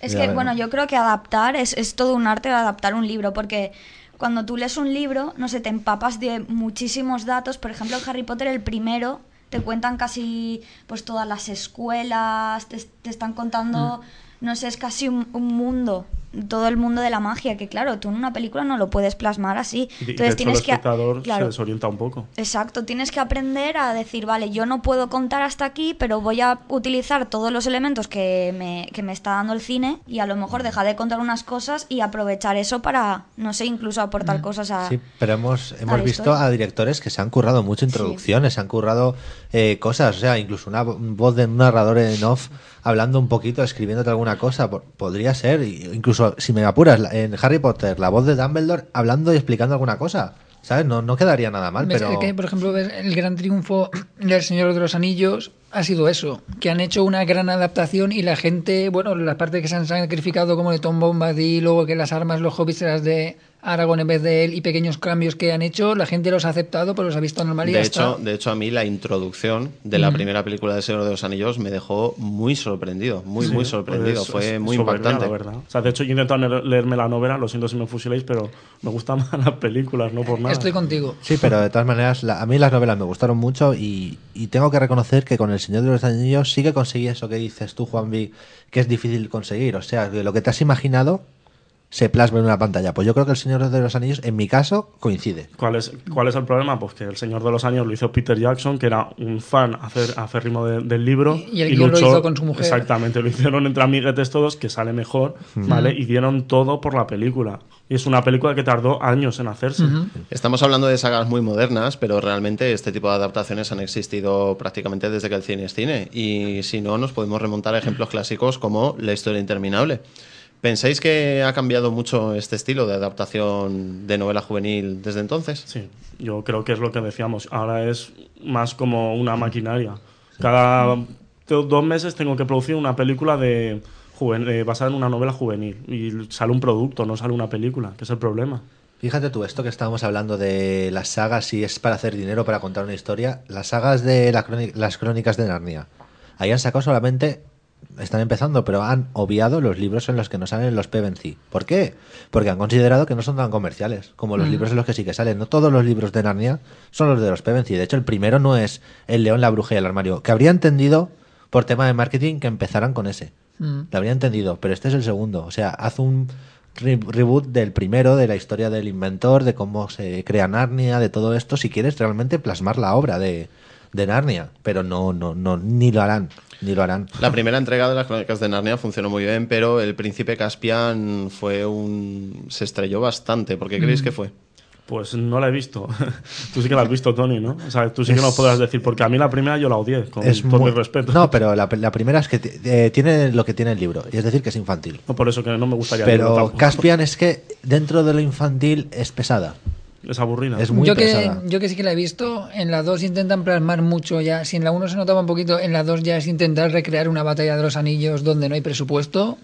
Es que, bueno, yo creo que adaptar es, es todo un arte de adaptar un libro, porque cuando tú lees un libro, no sé, te empapas de muchísimos datos. Por ejemplo, en Harry Potter, el primero, te cuentan casi pues todas las escuelas, te, te están contando, no sé, es casi un, un mundo, todo el mundo de la magia, que claro, tú en una película no lo puedes plasmar así. Y de Entonces hecho, tienes el que... espectador claro, se desorienta un poco. Exacto, tienes que aprender a decir, vale, yo no puedo contar hasta aquí, pero voy a utilizar todos los elementos que me, que me está dando el cine y a lo mejor dejar de contar unas cosas y aprovechar eso para, no sé, incluso aportar cosas a... Sí, pero hemos, hemos visto historia. a directores que se han currado mucho introducciones, se han currado eh, cosas, o sea, incluso una vo- voz de un narrador en off hablando un poquito, escribiéndote alguna cosa, po- podría ser, y- incluso si me apuras, en Harry Potter, la voz de Dumbledore hablando y explicando alguna cosa, ¿sabes? No, no quedaría nada mal, ¿Ves? pero... Que, por ejemplo, el gran triunfo del Señor de los Anillos ha sido eso, que han hecho una gran adaptación y la gente, bueno, las partes que se han sacrificado como de Tom Bombadil, luego que las armas, los hobbits eran de Aragorn en vez de él y pequeños cambios que han hecho, la gente los ha aceptado, pero los ha visto normal y De ya hecho, está. de hecho, a mí la introducción de la Ujú. primera película de Señor de los Anillos me dejó muy sorprendido, muy, Sí, muy sorprendido. pues, Fue es muy impactante. verdad. O sea, de hecho, yo he intentado leer- leerme la novela, lo siento si me fusiléis, pero me gustan más las películas, no por nada. Estoy contigo. Sí, pero de todas maneras, la- a mí las novelas me gustaron mucho y, y tengo que reconocer que con El Señor de los Anillos sí que conseguí eso que dices tú, Juan B, que es difícil conseguir. O sea, que lo que te has imaginado se plasma en una pantalla. Pues yo creo que El Señor de los Anillos, en mi caso, coincide. ¿Cuál es, ¿Cuál es el problema? Pues que El Señor de los Años lo hizo Peter Jackson, que era un fan afer- aférrimo de- del libro. Y el guion lo hizo con su mujer. Exactamente, lo hicieron entre amiguetes todos, que sale mejor. ¿vale? Y dieron todo por la película. Y es una película que tardó años en hacerse. Estamos hablando de sagas muy modernas, pero realmente este tipo de adaptaciones han existido prácticamente desde que el cine es cine. Y si no, nos podemos remontar a ejemplos clásicos como La historia interminable. ¿Pensáis que ha cambiado mucho este estilo de adaptación de novela juvenil desde entonces? Sí, yo creo que es lo que decíamos. Ahora es más como una maquinaria. Cada do- dos meses tengo que producir una película de juven- eh, basada en una novela juvenil. Y sale un producto, no sale una película, que es el problema. Fíjate tú, esto que estábamos hablando de las sagas, si es para hacer dinero, para contar una historia, las sagas de la las crónicas de Narnia, ahí han sacado solamente, están empezando, pero han obviado los libros en los que no salen los Pevensey. ¿Por qué? Porque han considerado que no son tan comerciales como los Mm. libros en los que sí que salen. No todos los libros de Narnia son los de los Pevensey. De hecho, el primero no es El león, la bruja y el armario, que habría entendido por tema de marketing que empezaran con ese. Mm. Lo habría entendido, pero este es el segundo. O sea, haz un re- reboot del primero, de la historia del inventor, de cómo se crea Narnia, de todo esto, si quieres realmente plasmar la obra de, de Narnia. Pero no, no, no, ni lo harán, ni lo harán. La primera entrega de las crónicas de Narnia funcionó muy bien, pero el príncipe Caspian fue un. se estrelló bastante. ¿Por qué creéis Mm. que fue? Pues no la he visto. tú sí que la has visto, Tony, ¿no? O sea, tú sí que Es- nos podrás decir, porque a mí la primera yo la odié, con Es todo muy- mi respeto. No, pero la, la primera es que eh, tiene lo que tiene el libro, y es decir, que es infantil. No, por eso que no me gustaría Pero. Caspian es que dentro de lo infantil es pesada. Es aburrida. Es muy yo, que, yo que sí que la he visto, en la 2 intentan plasmar mucho ya. Si en la 1 se notaba un poquito, en la 2 ya es intentar recrear una batalla de los anillos donde no hay presupuesto.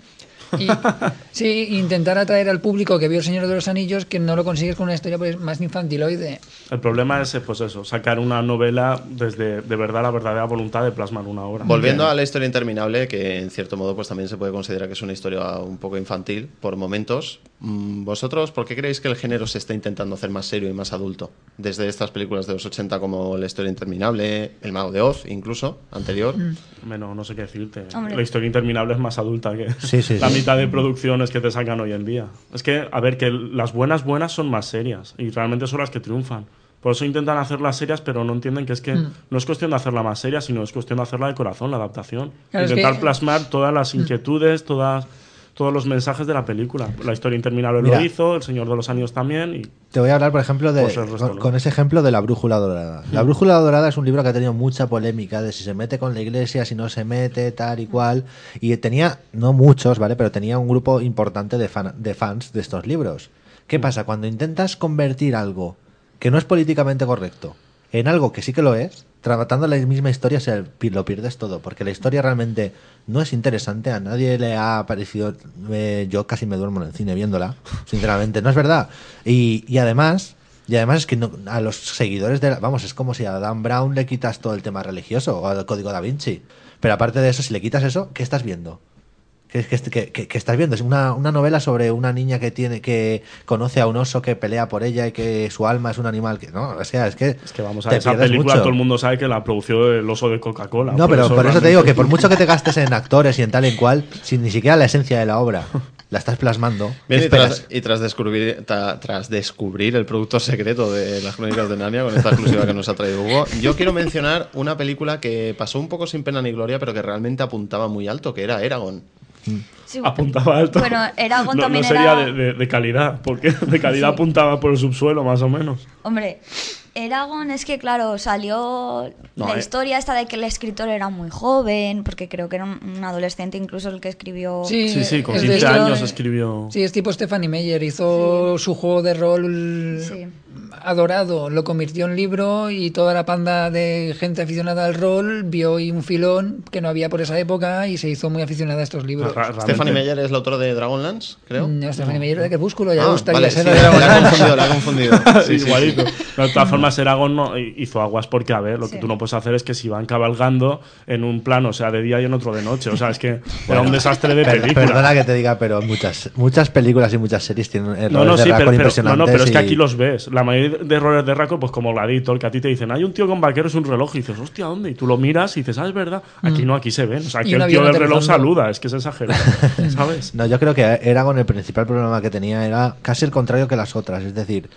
Y, sí, intentar atraer al público que vio El Señor de los Anillos que no lo consigues con una historia pues, más infantiloide. El problema es, pues eso, sacar una novela desde de verdad la verdadera voluntad de plasmar una obra. Volviendo a la historia interminable, que en cierto modo pues también se puede considerar que es una historia un poco infantil por momentos. Mm, ¿Vosotros por qué creéis que el género se está intentando hacer más serio y más adulto? Desde estas películas de los 80 como La historia interminable, El mago de Oz, incluso, anterior. Bueno, no sé qué decirte. Hombre. La historia interminable es más adulta que Sí, sí, la sí. mitad de producciones que te sacan hoy en día. Es que, a ver, que las buenas buenas son más serias y realmente son las que triunfan. Por eso intentan hacerlas serias, pero no entienden que es que Mm. no es cuestión de hacerla más seria, sino es cuestión de hacerla de corazón, la adaptación. Claro, es Intentar que- plasmar todas las Mm. inquietudes, todas, todos los mensajes de la película. La historia interminable Mira. lo hizo, El Señor de los Anillos también. Y Te voy a hablar, por ejemplo, de, Pues con, ese ejemplo de la brújula dorada. La Mm. brújula dorada es un libro que ha tenido mucha polémica de si se mete con la iglesia, si no se mete, tal y cual. Y tenía, no muchos, ¿vale? Pero tenía un grupo importante de, fan- de fans de estos libros. ¿Qué Mm. pasa? Cuando intentas convertir algo que no es políticamente correcto en algo que sí que lo es, tratando la misma historia se lo pierdes todo, porque la historia realmente no es interesante, a nadie le ha parecido, eh, yo casi me duermo en el cine viéndola, sinceramente, no es verdad. Y, y además, y además es que no- a los seguidores de, la- vamos, es como si a Dan Brown le quitas todo el tema religioso o al código da Vinci. Pero aparte de eso, si le quitas eso, ¿qué estás viendo? ¿Qué, qué- qué- qué- qué estás viendo? Es una, una novela sobre una niña que tiene que conoce a un oso que pelea por ella y que su alma es un animal que no, o sea, es que es que vamos a ver, esa película mucho. todo el mundo sabe que la produció el oso de Coca-Cola. No, pero por eso te digo que por mucho que te gastes en actores y en tal y en cual, sin ni siquiera la esencia de la obra la estás plasmando, ¿qué Bien, y tras, y tras descubrir, ta- tras descubrir el producto secreto de las crónicas de Narnia con esta exclusiva que nos ha traído Hugo, yo quiero mencionar una película que pasó un poco sin pena ni gloria, pero que realmente apuntaba muy alto, que era Eragon. Sí, Apuntaba alto. Bueno, Eragon no, no sería era- de, de- de calidad, porque de calidad Sí. apuntaba por el subsuelo, más o menos. Hombre, Eragon es que, claro, salió No, la eh. historia esta de que el escritor era muy joven, porque creo que era un, adolescente incluso el que escribió... Sí, Sí, sí, con es de 15 esto- años escribió. Sí, es tipo Stephanie Meyer. Hizo su juego de rol adorado, lo convirtió en libro y toda la panda de gente aficionada al rol vio ahí un filón que no había por esa época y se hizo muy aficionada a estos libros. Stephanie Meyer es la autora de Dragonlance, creo. No, Stephanie Meyer de Crepúsculo, ya Ah, gustaría vale, sí, de la- la he Dragonlance. confundido, la he confundido. Sí, igualito. Pero de todas formas, Eragon no hizo aguas porque, a ver, lo que tú no puedes hacer es que si van cabalgando en un plano, o sea, de día y en otro de noche. O sea, es que era un desastre de per- película. Perdona que te diga, pero muchas muchas películas y muchas series tienen errores No, no, de sí, pero, pero- no, impresionantes. no, pero es que y- aquí los ves. La mayoría de errores de Raco, pues como Gladiator, que a ti te dicen, hay un tío con vaqueros y un reloj, y dices, hostia, ¿dónde? Y tú lo miras y dices, ah, es verdad. Aquí Mm. no, aquí se ven. O sea, aquí el tío del reloj saluda, es que es exagerado. ¿Sabes? No, yo creo que Eragon el principal problema que tenía era casi el contrario que las otras. Es decir,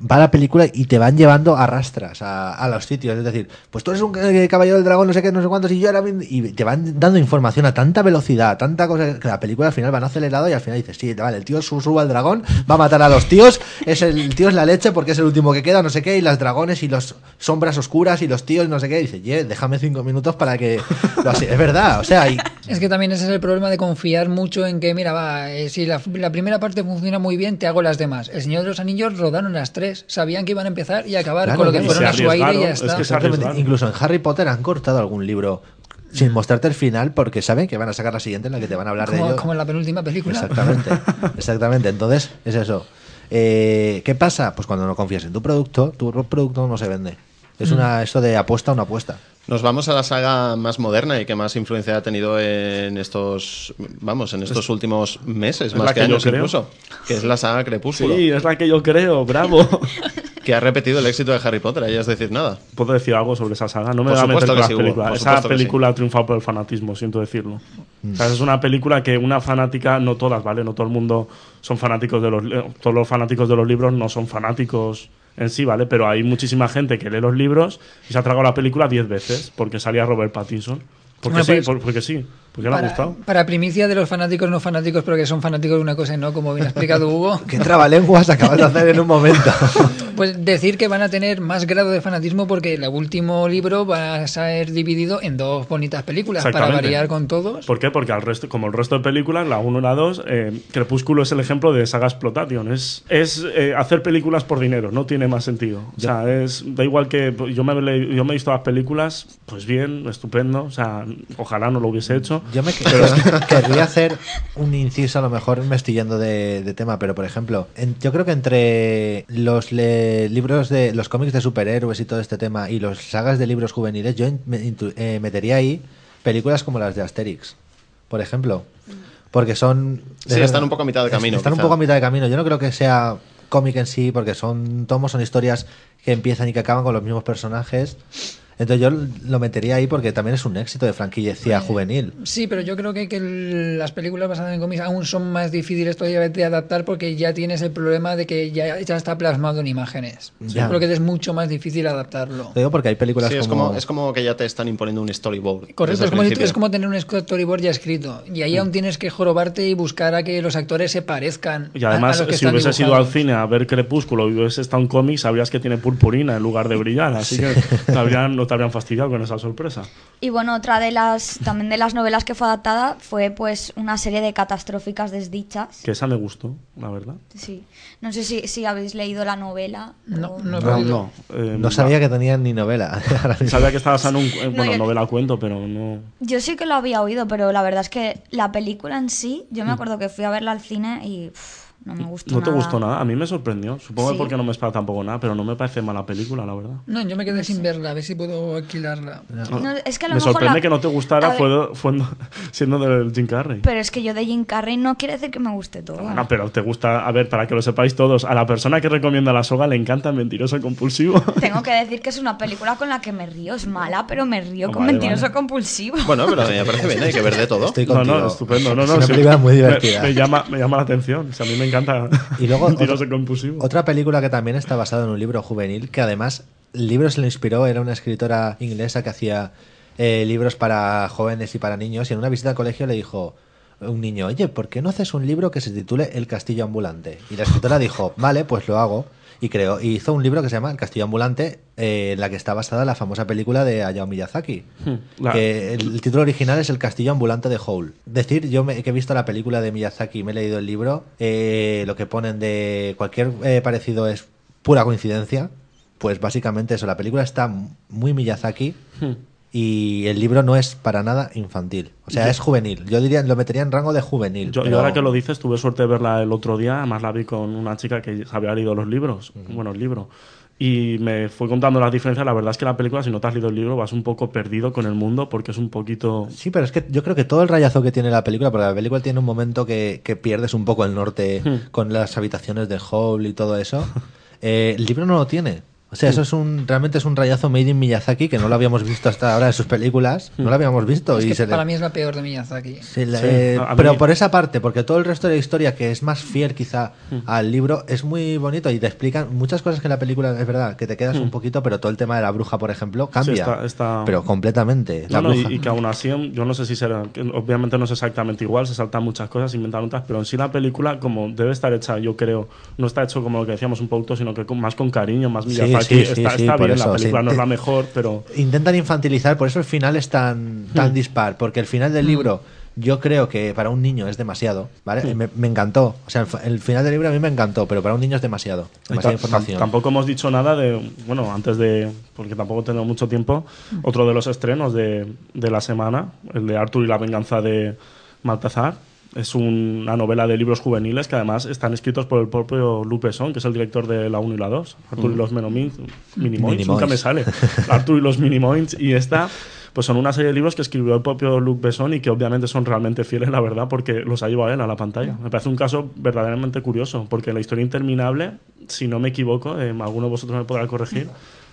va la película y te van llevando a rastras a, los sitios. Es decir, pues tú eres un eh, caballero del dragón, no sé qué, no sé cuántos, y yo bien- Y te van dando información a tanta velocidad, a tanta cosa, que la película al final van acelerado y al final dices, sí, vale, el tío su- sube al dragón, va a matar a los tíos, es el, tío es la leche porque es el último que queda, no sé qué, y las dragones y los sombras oscuras y los tíos, no sé qué. Y dice, ye, déjame cinco minutos para que. lo así. Es verdad, o sea, Es que también ese es el problema de confiar mucho en que, mira, va, eh, si la, la primera parte funciona muy bien, te hago las demás. El Señor de los Anillos rodaron las tres, sabían que iban a empezar y acabar Claro, con lo que fueron a su aire y ya está. Exactamente. Incluso en Harry Potter han cortado algún libro sin mostrarte el final porque saben que van a sacar la siguiente en la que te van a hablar de Como, ello. como en la penúltima película. Exactamente, exactamente. Entonces, es eso. Eh, ¿Qué pasa? Pues cuando no confías en tu producto, tu producto no se vende. Es Mm. una eso de apuesta a una apuesta. Nos vamos a la saga más moderna y que más influencia ha tenido en estos, vamos, en estos últimos meses, es más que, que años creo. incluso, que es la saga Crepúsculo, Sí, es la que yo creo, bravo. que ha repetido el éxito de Harry Potter, ahí es decir nada. ¿Puedo decir algo sobre esa saga? No me voy a meter que las sí, películas. Esa película ha triunfado por el fanatismo, siento decirlo. O sea, es una película que una fanática, no todas, ¿vale? No todo el mundo son fanáticos de los... Todos los fanáticos de los libros no son fanáticos en sí, ¿vale? Pero hay muchísima gente que lee los libros y se ha tragado la película 10 veces porque salía Robert Pattinson. Porque Bueno, sí, pues- por- porque sí, porque le ha Para, gustado. para primicia de los fanáticos no fanáticos, pero que son fanáticos de una cosa y no, como bien ha explicado Hugo. ¿Qué trabalenguas acabas de hacer en un momento? Pues decir que van a tener más grado de fanatismo porque el último libro va a ser dividido en dos bonitas películas para variar con todos. ¿Por qué? Porque al resto, como el resto de películas, la 1 y la 2, eh, Crepúsculo es el ejemplo de saga exploitation. Es, es eh, hacer películas por dinero, no tiene más sentido. O sea, es, da igual que pues, yo me, yo me he visto las películas, pues bien, estupendo. O sea, ojalá no lo hubiese hecho. Yo me Pero- querría hacer un inciso, a lo mejor me estoy yendo de, de tema, pero por ejemplo, en- yo creo que entre los le- libros de los cómics de superhéroes y todo este tema y los sagas de libros juveniles, yo in- me- intu- eh, metería ahí películas como las de Asterix, por ejemplo. Porque son. Sí, están un poco a mitad de camino, Están un poco a mitad de camino. Yo no creo que sea cómic en sí, porque son tomos, son historias que empiezan y que acaban con los mismos personajes. Entonces yo lo metería ahí porque también es un éxito de franquicia juvenil. Sí, pero yo creo que, que el- las películas basadas en cómics aún son más difíciles todavía de adaptar porque ya tienes el problema de que ya, ya está plasmado en imágenes. Ya. Yo creo que es mucho más difícil adaptarlo. Te digo porque hay películas Sí, es como... como, es como que ya te están imponiendo un storyboard. Correcto, es como, es tener un storyboard ya escrito. Y ahí aún tienes que jorobarte y buscar a que los actores se parezcan. Y a- a además, que si hubieses ido al cine a ver Crepúsculo y hubieses estado en cómic, sabrías que tiene purpurina en lugar de brillar. Así que habrían- no te habrían fastidiado con esa sorpresa. Y bueno, otra de las también de las novelas que fue adaptada fue pues una serie de catastróficas desdichas. Que esa me gustó, la verdad. Sí. No sé si, si habéis leído la novela. No, o- no, No, no. eh, No sabía que tenían ni novela. Sabía que estaba basada en un, eh, bueno, yo- novela cuento, pero no. Yo sí que lo había oído, pero la verdad es que la película en sí, yo me acuerdo que fui a verla al cine y no me gustó. ¿No te nada. gustó nada? A mí me sorprendió. Supongo Sí. porque no me esperaba tampoco nada, pero no me parece mala película, la verdad. No, yo me quedé sin verla, a ver si puedo alquilarla. No, es que a lo me mejor sorprende la- que no te gustara fue, fue siendo del Jim Carrey. Pero es que yo de Jim Carrey no quiere decir que me guste todo. Bueno, pero te gusta, a ver, para que lo sepáis todos, a la persona que recomienda la soga le encanta Mentiroso Compulsivo. Tengo que decir que es una película con la que me río. Es mala, pero me río Oh, con vale, Mentiroso vale. Compulsivo. Bueno, pero me parece bien, hay que ver de todo. Estoy No, contigo. no, estupendo. No, Es no, una sí, película muy me- divertida. Me, llama, me llama la atención. O sea, a mí me encanta Y luego Compulsivo. Otra película que también está basada en un libro juvenil, que además el libro se lo inspiró, era una escritora inglesa que hacía eh, libros para jóvenes y para niños, y en una visita al colegio le dijo un niño, oye, ¿por qué no haces un libro que se titule El Castillo Ambulante? Y la escritora dijo, vale, pues lo hago. Y creó, hizo un libro que se llama El Castillo Ambulante, eh, en la que está basada la famosa película de Hayao Miyazaki. Hmm, Que el, el título original es El Castillo Ambulante de Howl. Decir, yo me- que he visto la película de Miyazaki y me he leído el libro, eh, lo que ponen de cualquier eh, parecido es pura coincidencia. Pues básicamente eso, la película está muy Miyazaki Hmm. Y el libro no es para nada infantil. O sea, Yo- es juvenil. Yo diría, lo metería en rango de juvenil. Yo, ahora que lo dices, tuve suerte de verla el otro día, además la vi con una chica que había leído los libros, bueno, el libro, y me fue contando las diferencias. La verdad es que la película, si no te has leído el libro, vas un poco perdido con el mundo porque es un poquito... Sí, pero es que yo creo que todo el rayazo que tiene la película, porque la película tiene un momento que, que pierdes un poco el norte Hmm. con las habitaciones de Howl y todo eso, eh, el libro no lo tiene. O sea, eso es un realmente es un rayazo made in Miyazaki que no lo habíamos visto hasta ahora en sus películas, no lo habíamos visto Es y que se le- para mí es la peor de Miyazaki. Sí, Sí, eh, mí- pero por esa parte, porque todo el resto de la historia, que es más fiel quizá Hmm. al libro, es muy bonito y te explican muchas cosas que en la película es verdad, que te quedas un poquito, pero todo el tema de la bruja, por ejemplo, cambia. está- está- Pero completamente. La No, y, que aún así, yo no sé si será, obviamente no es exactamente igual, se saltan muchas cosas, inventan otras, pero en sí la película, como debe estar hecha, yo creo, no está hecho como lo que decíamos un producto, sino que con- más con cariño, más Sí, Miyazaki. sí, sí, está sí, está por bien eso, la película, no es la mejor, pero... Intentan infantilizar, por eso el final es tan, tan Hmm. dispar, porque el final del libro Yo creo que para un niño es demasiado, ¿vale? Me, me encantó. O sea, el, final del libro a mí me encantó, pero para un niño es demasiado. Demasiada información. Tampoco hemos dicho nada de, bueno, antes de, porque tampoco tenemos mucho tiempo, otro de los estrenos de, de la semana, el de Arthur y la venganza de Maltazar. Es un- una novela de libros juveniles que además están escritos por el propio Luc Besson, que es el director de la 1 y la 2. Arthur y Mm. los Menomins, Minimoins, Minimoins. nunca me sale. Arthur y los Minimoins. Y esta, pues son una serie de libros que escribió el propio Luc Besson y que obviamente son realmente fieles, la verdad, porque los ha llevado él a la pantalla. Me parece un caso verdaderamente curioso, porque la historia interminable, si no me equivoco, eh, alguno de vosotros me podrá corregir,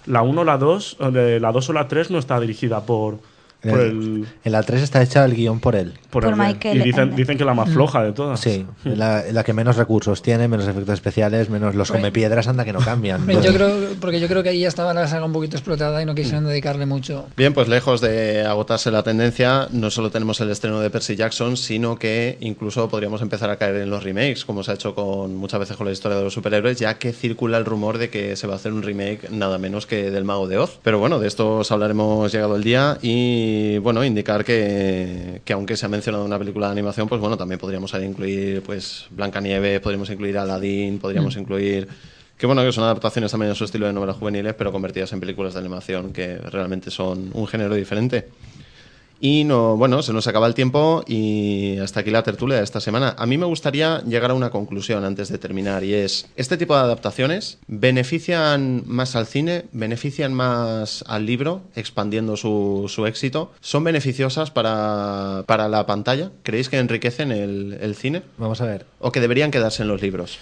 la 1, la 2, eh, la 2 o la 3 no está dirigida por, por el... En la 3 está hecha el guion por él. Por Por el- Michael y dicen- dicen que la más floja de todas. Sí, la, la que menos recursos tiene, menos efectos especiales, menos los come piedras, anda que no cambian. Yo creo, porque yo creo que ahí ya estaba la saga un poquito explotada y no quisieron dedicarle mucho. Bien, pues lejos de agotarse la tendencia, no solo tenemos el estreno de Percy Jackson, sino que incluso podríamos empezar a caer en los remakes, como se ha hecho con muchas veces con la historia de los superhéroes, ya que circula el rumor de que se va a hacer un remake nada menos que del Mago de Oz. Pero bueno, de esto os hablaremos llegado el día y bueno, indicar que, que aunque se ha mencionado una película de animación, pues bueno, también podríamos incluir pues Blancanieves, podríamos incluir Aladdin, podríamos Mm. incluir que bueno, que son adaptaciones también a su estilo de novelas juveniles, pero convertidas en películas de animación que realmente son un género diferente. Y no, bueno, se nos acaba el tiempo y hasta aquí la tertulia de esta semana. A mí me gustaría llegar a una conclusión antes de terminar y es, ¿este tipo de adaptaciones benefician más al cine, benefician más al libro, expandiendo su, su éxito? ¿Son beneficiosas para, para la pantalla? ¿Creéis que enriquecen el, el cine? Vamos a ver. ¿O que deberían quedarse en los libros?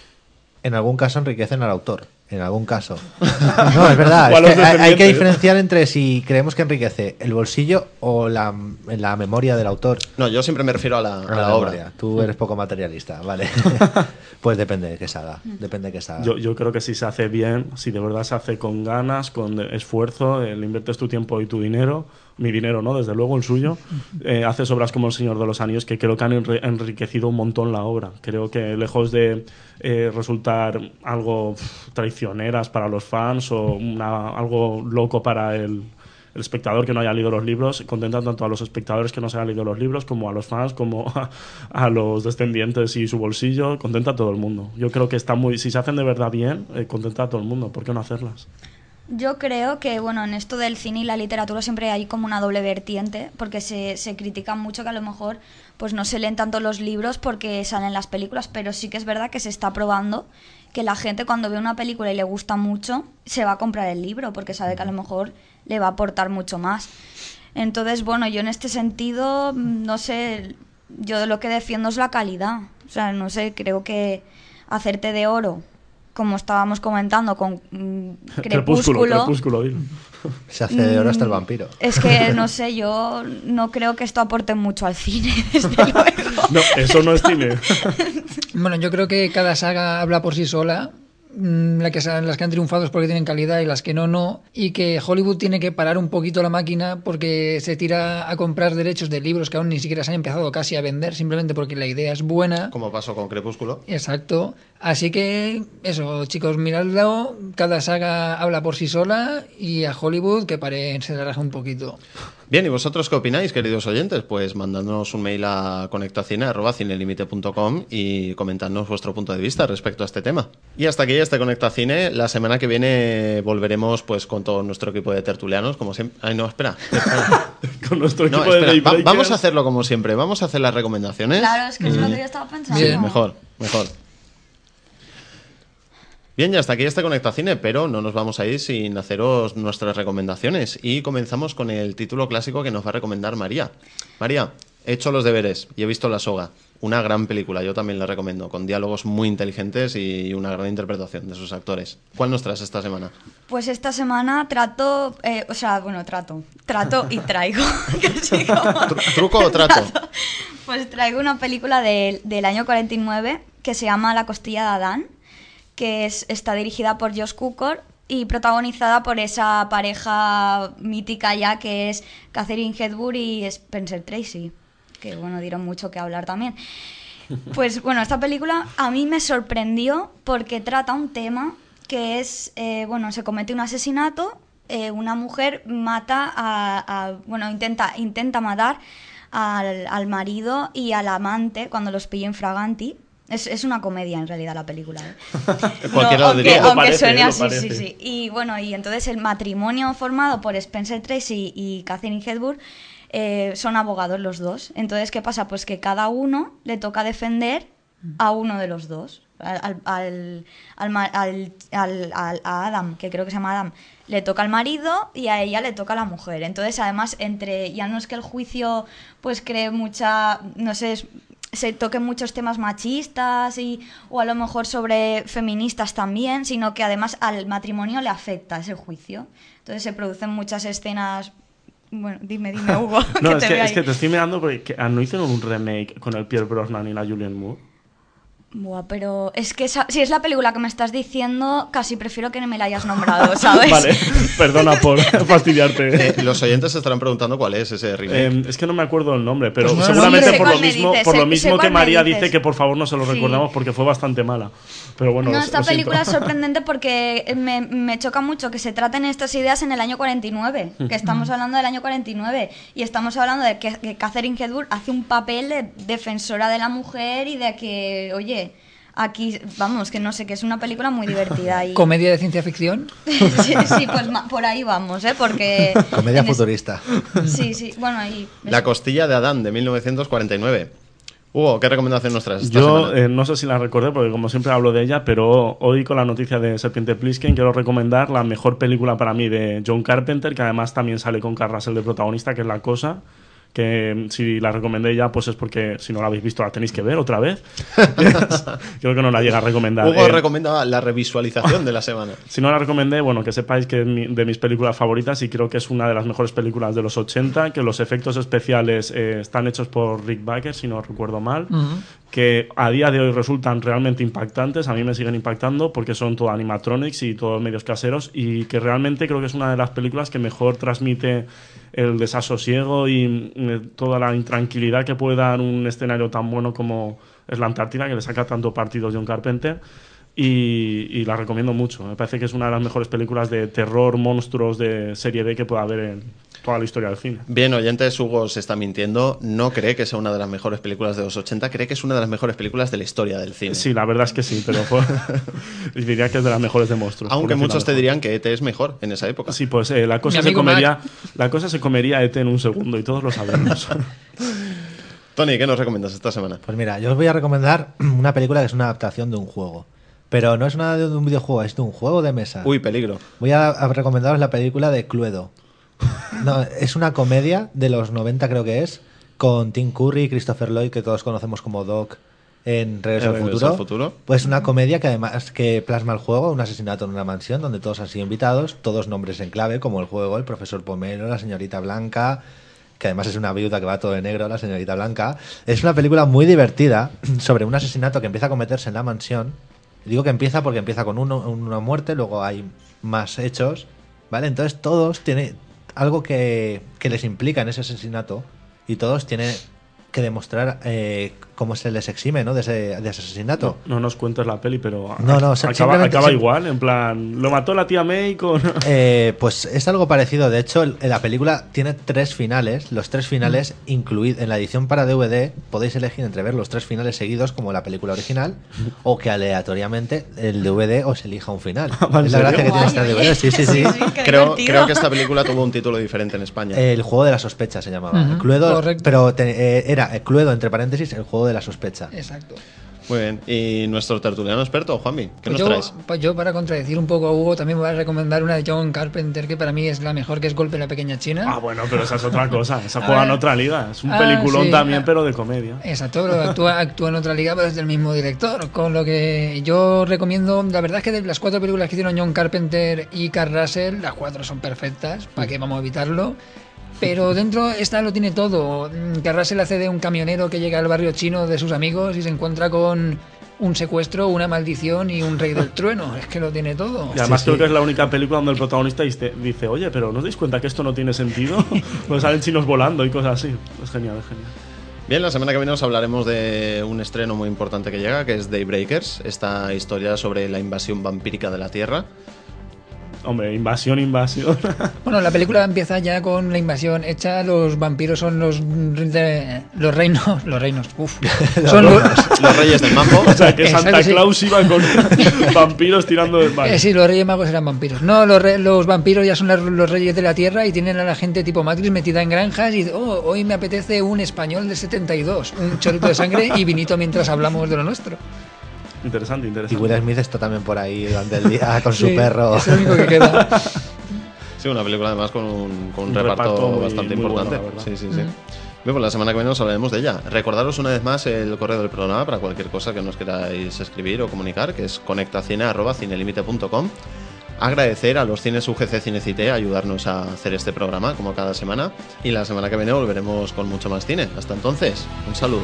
En algún caso enriquecen al autor. En algún caso. No, es verdad. Es que hay, hay que diferenciar entre si creemos que enriquece el bolsillo o la, la memoria del autor. No, yo siempre me refiero a la, a A la la obra. memoria. Tú eres poco materialista, vale. pues depende de qué saga. Depende de qué saga. Yo, yo creo que si se hace bien, si de verdad se hace con ganas, con esfuerzo, eh, le inviertes tu tiempo y tu dinero, mi dinero, ¿no? Desde luego el suyo, eh, haces obras como El Señor de los Anillos que creo que han enri- enriquecido un montón la obra. Creo que lejos de eh, resultar algo traicioneras para los fans o algo loco para el, espectador que no haya leído los libros, contentan tanto a los espectadores que no se hayan leído los libros como a los fans, como a, a los descendientes y su bolsillo, contenta a todo el mundo. Yo creo que está muy, si se hacen de verdad bien, eh, contenta a todo el mundo, ¿por qué no hacerlas? Yo creo que, bueno, en esto del cine y la literatura siempre hay como una doble vertiente, porque se, se critica mucho que a lo mejor pues no se leen tanto los libros porque salen las películas, pero sí que es verdad que se está probando que la gente cuando ve una película y le gusta mucho, se va a comprar el libro, porque sabe que a lo mejor le va a aportar mucho más. Entonces, bueno, yo en este sentido, mm, no sé, yo lo que defiendo es la calidad. O sea, no sé, creo que hacerte de oro, como estábamos comentando con mm, Crepúsculo, Crepúsculo, crepúsculo. Se hace de oro hasta el vampiro. es que, no sé, yo no creo que esto aporte mucho al cine, desde luego. No, eso no es cine. Bueno, yo creo que cada saga habla por sí sola. Mm, La que, las que han triunfado es porque tienen calidad y las que no, no. Y que Hollywood tiene que parar un poquito la máquina porque se tira a comprar derechos de libros que aún ni siquiera se han empezado casi a vender, simplemente porque la idea es buena. Como pasó con Crepúsculo. Exacto. Así que, eso, chicos, miradlo. Cada saga habla por sí sola y a Hollywood que pare, se relaja un poquito. Bien, ¿y vosotros qué opináis, queridos oyentes? Pues mandadnos un mail a conectacine.com y comentadnos vuestro punto de vista respecto a este tema. Y hasta aquí este Conecta Cine. La semana que viene volveremos pues con todo nuestro equipo de tertulianos, como siempre. Ay, no, espera. espera. con nuestro No, equipo de espera, va- vamos a hacerlo como siempre. Vamos a hacer las recomendaciones. Claro, es que es lo que yo estaba pensando. Sí, mejor, mejor. Bien, ya hasta aquí este Conecta Cine, pero no nos vamos a ir sin haceros nuestras recomendaciones. Y comenzamos con el título clásico que nos va a recomendar María. María, he hecho los deberes y he visto La Soga. Una gran película, yo también la recomiendo, con diálogos muy inteligentes y una gran interpretación de sus actores. ¿Cuál nos traes esta semana? Pues esta semana trato, eh, o sea, bueno, trato, trato y traigo. ¿Truco o trato? Pues traigo una película del- del año 49 que se llama La costilla de Adán, que es, está dirigida por Josh Cukor y protagonizada por esa pareja mítica ya que es Catherine Hepburn y Spencer Tracy, que bueno, dieron mucho que hablar también. Pues bueno, esta película a mí me sorprendió porque trata un tema que es, eh, bueno, se comete un asesinato, eh, una mujer mata a, a- bueno, intenta, intenta matar al, al marido y al amante cuando los pilla infraganti. Es, es una comedia en realidad la película. ¿eh? Lo aunque, diría. aunque parece, suene así, sí, parece. sí. Y bueno, y entonces el matrimonio formado por Spencer Tracy y Catherine Hepburn eh, son abogados los dos. Entonces, ¿qué pasa? Pues que cada uno le toca defender a uno de los dos. Al, al, al al- al- al- a Adam, que creo que se llama Adam, le toca al marido y a ella le toca a la mujer. Entonces, además, entre ya no es que el juicio pues cree mucha, no sé, es- se toquen muchos temas machistas y o a lo mejor sobre feministas también, sino que además al matrimonio le afecta ese juicio. Entonces se producen muchas escenas. Bueno, dime, dime, Hugo. No, que es te que, es que te estoy mirando porque que- ah, no hicieron un remake con el Pierre Brosnan y la Julianne Moore. Buah, pero es que esa- si es la película que me estás diciendo, casi prefiero que no me la hayas nombrado, ¿sabes? Vale, perdona por fastidiarte. Eh, los oyentes se estarán preguntando cuál es ese remake. Eh, es que no me acuerdo el nombre, pero Pues no, seguramente no, por lo mismo, dices, por lo mismo que María dice que por favor no se lo Sí. recordamos porque fue bastante mala. Pero bueno, no, lo- esta siento. película es sorprendente porque me, me choca mucho que se traten estas ideas en el año 49, que estamos hablando del año 49 y estamos hablando de que, que Catherine Hepburn hace un papel de defensora de la mujer y de que, oye, aquí, vamos, que no sé, que es una película muy divertida y... Comedia de ciencia ficción. sí, sí, pues por ahí vamos, ¿eh? Porque... Comedia es- futurista. Sí, sí, bueno, y... La costilla de Adán de 1949. Hugo, ¿qué recomendación nos traes esta Yo semana? eh, no sé si la recordé porque como siempre hablo de ella, pero hoy con la noticia de Serpiente Plisken quiero recomendar la mejor película para mí de John Carpenter, que además también sale con Carl Russell de protagonista, que es La Cosa, que si la recomendé ya pues es porque si no la habéis visto la tenéis que ver otra vez. Creo que no la llega a recomendar. Hugo Eh, recomienda la revisualización de la semana. si no la recomendé, bueno, que sepáis que es mi- de mis películas favoritas y creo que es una de las mejores películas de los 80, que los efectos especiales eh, están hechos por Rick Baker, si no recuerdo mal, que a día de hoy resultan realmente impactantes, a mí me siguen impactando porque son todo animatronics y todos medios caseros y que realmente creo que es una de las películas que mejor transmite el desasosiego y eh, toda la intranquilidad que puede dar un escenario tan bueno como es la Antártida, que le saca tanto partido John Carpenter. Y, y la recomiendo mucho. Me parece que es una de las mejores películas de terror, monstruos de serie B que pueda haber en toda la historia del cine. Bien, oyentes, Hugo se está mintiendo. No cree que sea una de las mejores películas de los 80, cree que es una de las mejores películas de la historia del cine. Sí, la verdad es que sí, pero fue- diría que es de las mejores de monstruos. Aunque muchos te dirían que ET es mejor en esa época. Sí, pues eh, la, cosa se comería, la cosa se comería ET en un segundo y todos lo sabemos. Tony, ¿qué nos recomiendas esta semana? Pues mira, yo os voy a recomendar una película que es una adaptación de un juego. Pero no es una de un videojuego, es de un juego de mesa. Uy, peligro. Voy a, a recomendaros la película de Cluedo. No, es una comedia de los 90 creo que es, con Tim Curry y Christopher Lloyd, que todos conocemos como Doc en Regreso, al, Regreso futuro. al Futuro. Pues una comedia que además que plasma el juego, un asesinato en una mansión donde todos han sido invitados, todos nombres en clave, como el juego, el profesor Pomelo, la señorita Blanca, que además es una viuda que va todo de negro, la señorita Blanca. Es una película muy divertida sobre un asesinato que empieza a cometerse en la mansión. Digo que empieza porque empieza con uno, una muerte, luego hay más hechos, ¿vale? Entonces todos tienen algo que, que les implica en ese asesinato y todos tienen que demostrar eh, cómo se les exime, ¿no? De ese, de ese asesinato. No nos cuentes la peli, pero No, no, acaba, igual, en plan, lo mató la tía May con... Eh, pues es algo parecido. De hecho, la película tiene tres finales. Los tres finales, incluidos en la edición para DVD, podéis elegir entre ver los tres finales seguidos, como la película original, o que aleatoriamente el DVD os elija un final. ¿en es la gracia que tiene Guay, DVD. Sí, sí, sí. Creo, creo que esta película tuvo un título diferente en España. El juego de la sospecha se llamaba. Cluedo, correcto. pero te- eh, era Cluedo, entre paréntesis, el juego de la sospecha. Exacto. Muy bien. ¿Y nuestro tertuliano experto, Juanmi? ¿Qué Pues nos yo, traes? pues yo, para contradecir un poco a Hugo, también voy a recomendar una de John Carpenter, que para mí es la mejor, que es Golpe en la Pequeña China. Ah, bueno, pero esa es otra cosa. Esa juega en otra liga. Es un Ah, peliculón sí. también, Ah. pero de comedia. Exacto, pero actúa, actúa en otra liga, pero es del mismo director. Con lo que yo recomiendo, la verdad es que de las cuatro películas que hicieron John Carpenter y Carl Russell, las cuatro son perfectas, ¿para qué vamos a evitarlo? Pero dentro esta lo tiene todo. Mm, Carl Russell hace de un camionero que llega al barrio chino de sus amigos y se encuentra con un secuestro, una maldición y un rey del trueno. Es que lo tiene todo. Y además Sí, creo sí. que es la única película donde el protagonista dice, dice, oye, pero ¿no os dais cuenta que esto no tiene sentido? pues salen chinos volando y cosas así. Es genial, es genial. Bien, la semana que viene os hablaremos de un estreno muy importante que llega, que es Daybreakers, esta historia sobre la invasión vampírica de la Tierra. Hombre, invasión, invasión. Bueno, la película empieza ya con la invasión hecha. Los vampiros son los de- los reinos, los reinos. Uf. son los, Los reyes del mambo. O sea, que Exacto, Santa sí. Claus iba con vampiros tirando del mar. Eh, sí, los reyes magos eran vampiros. No, los, re- los vampiros ya son los reyes de la tierra y tienen a la gente tipo Matrix metida en granjas y oh, hoy me apetece un español de 72, un chorrito de sangre y vinito mientras hablamos de lo nuestro. Interesante, Y interesante. Will Smith está también por ahí durante el día con su Sí, perro. Es lo único que queda. Sí, una película además con un, con un Un reparto, reparto muy- bastante muy bueno, importante. sí, sí, sí. Bien, pues la semana que viene os hablaremos de ella. Recordaros una vez más el correo del programa para cualquier cosa que nos queráis escribir o comunicar, que es conectacine.cinelimite.com. Agradecer a los cines UGC Cinecité ayudarnos a hacer este programa como cada semana. Y la semana que viene volveremos con mucho más cine. Hasta entonces, un saludo.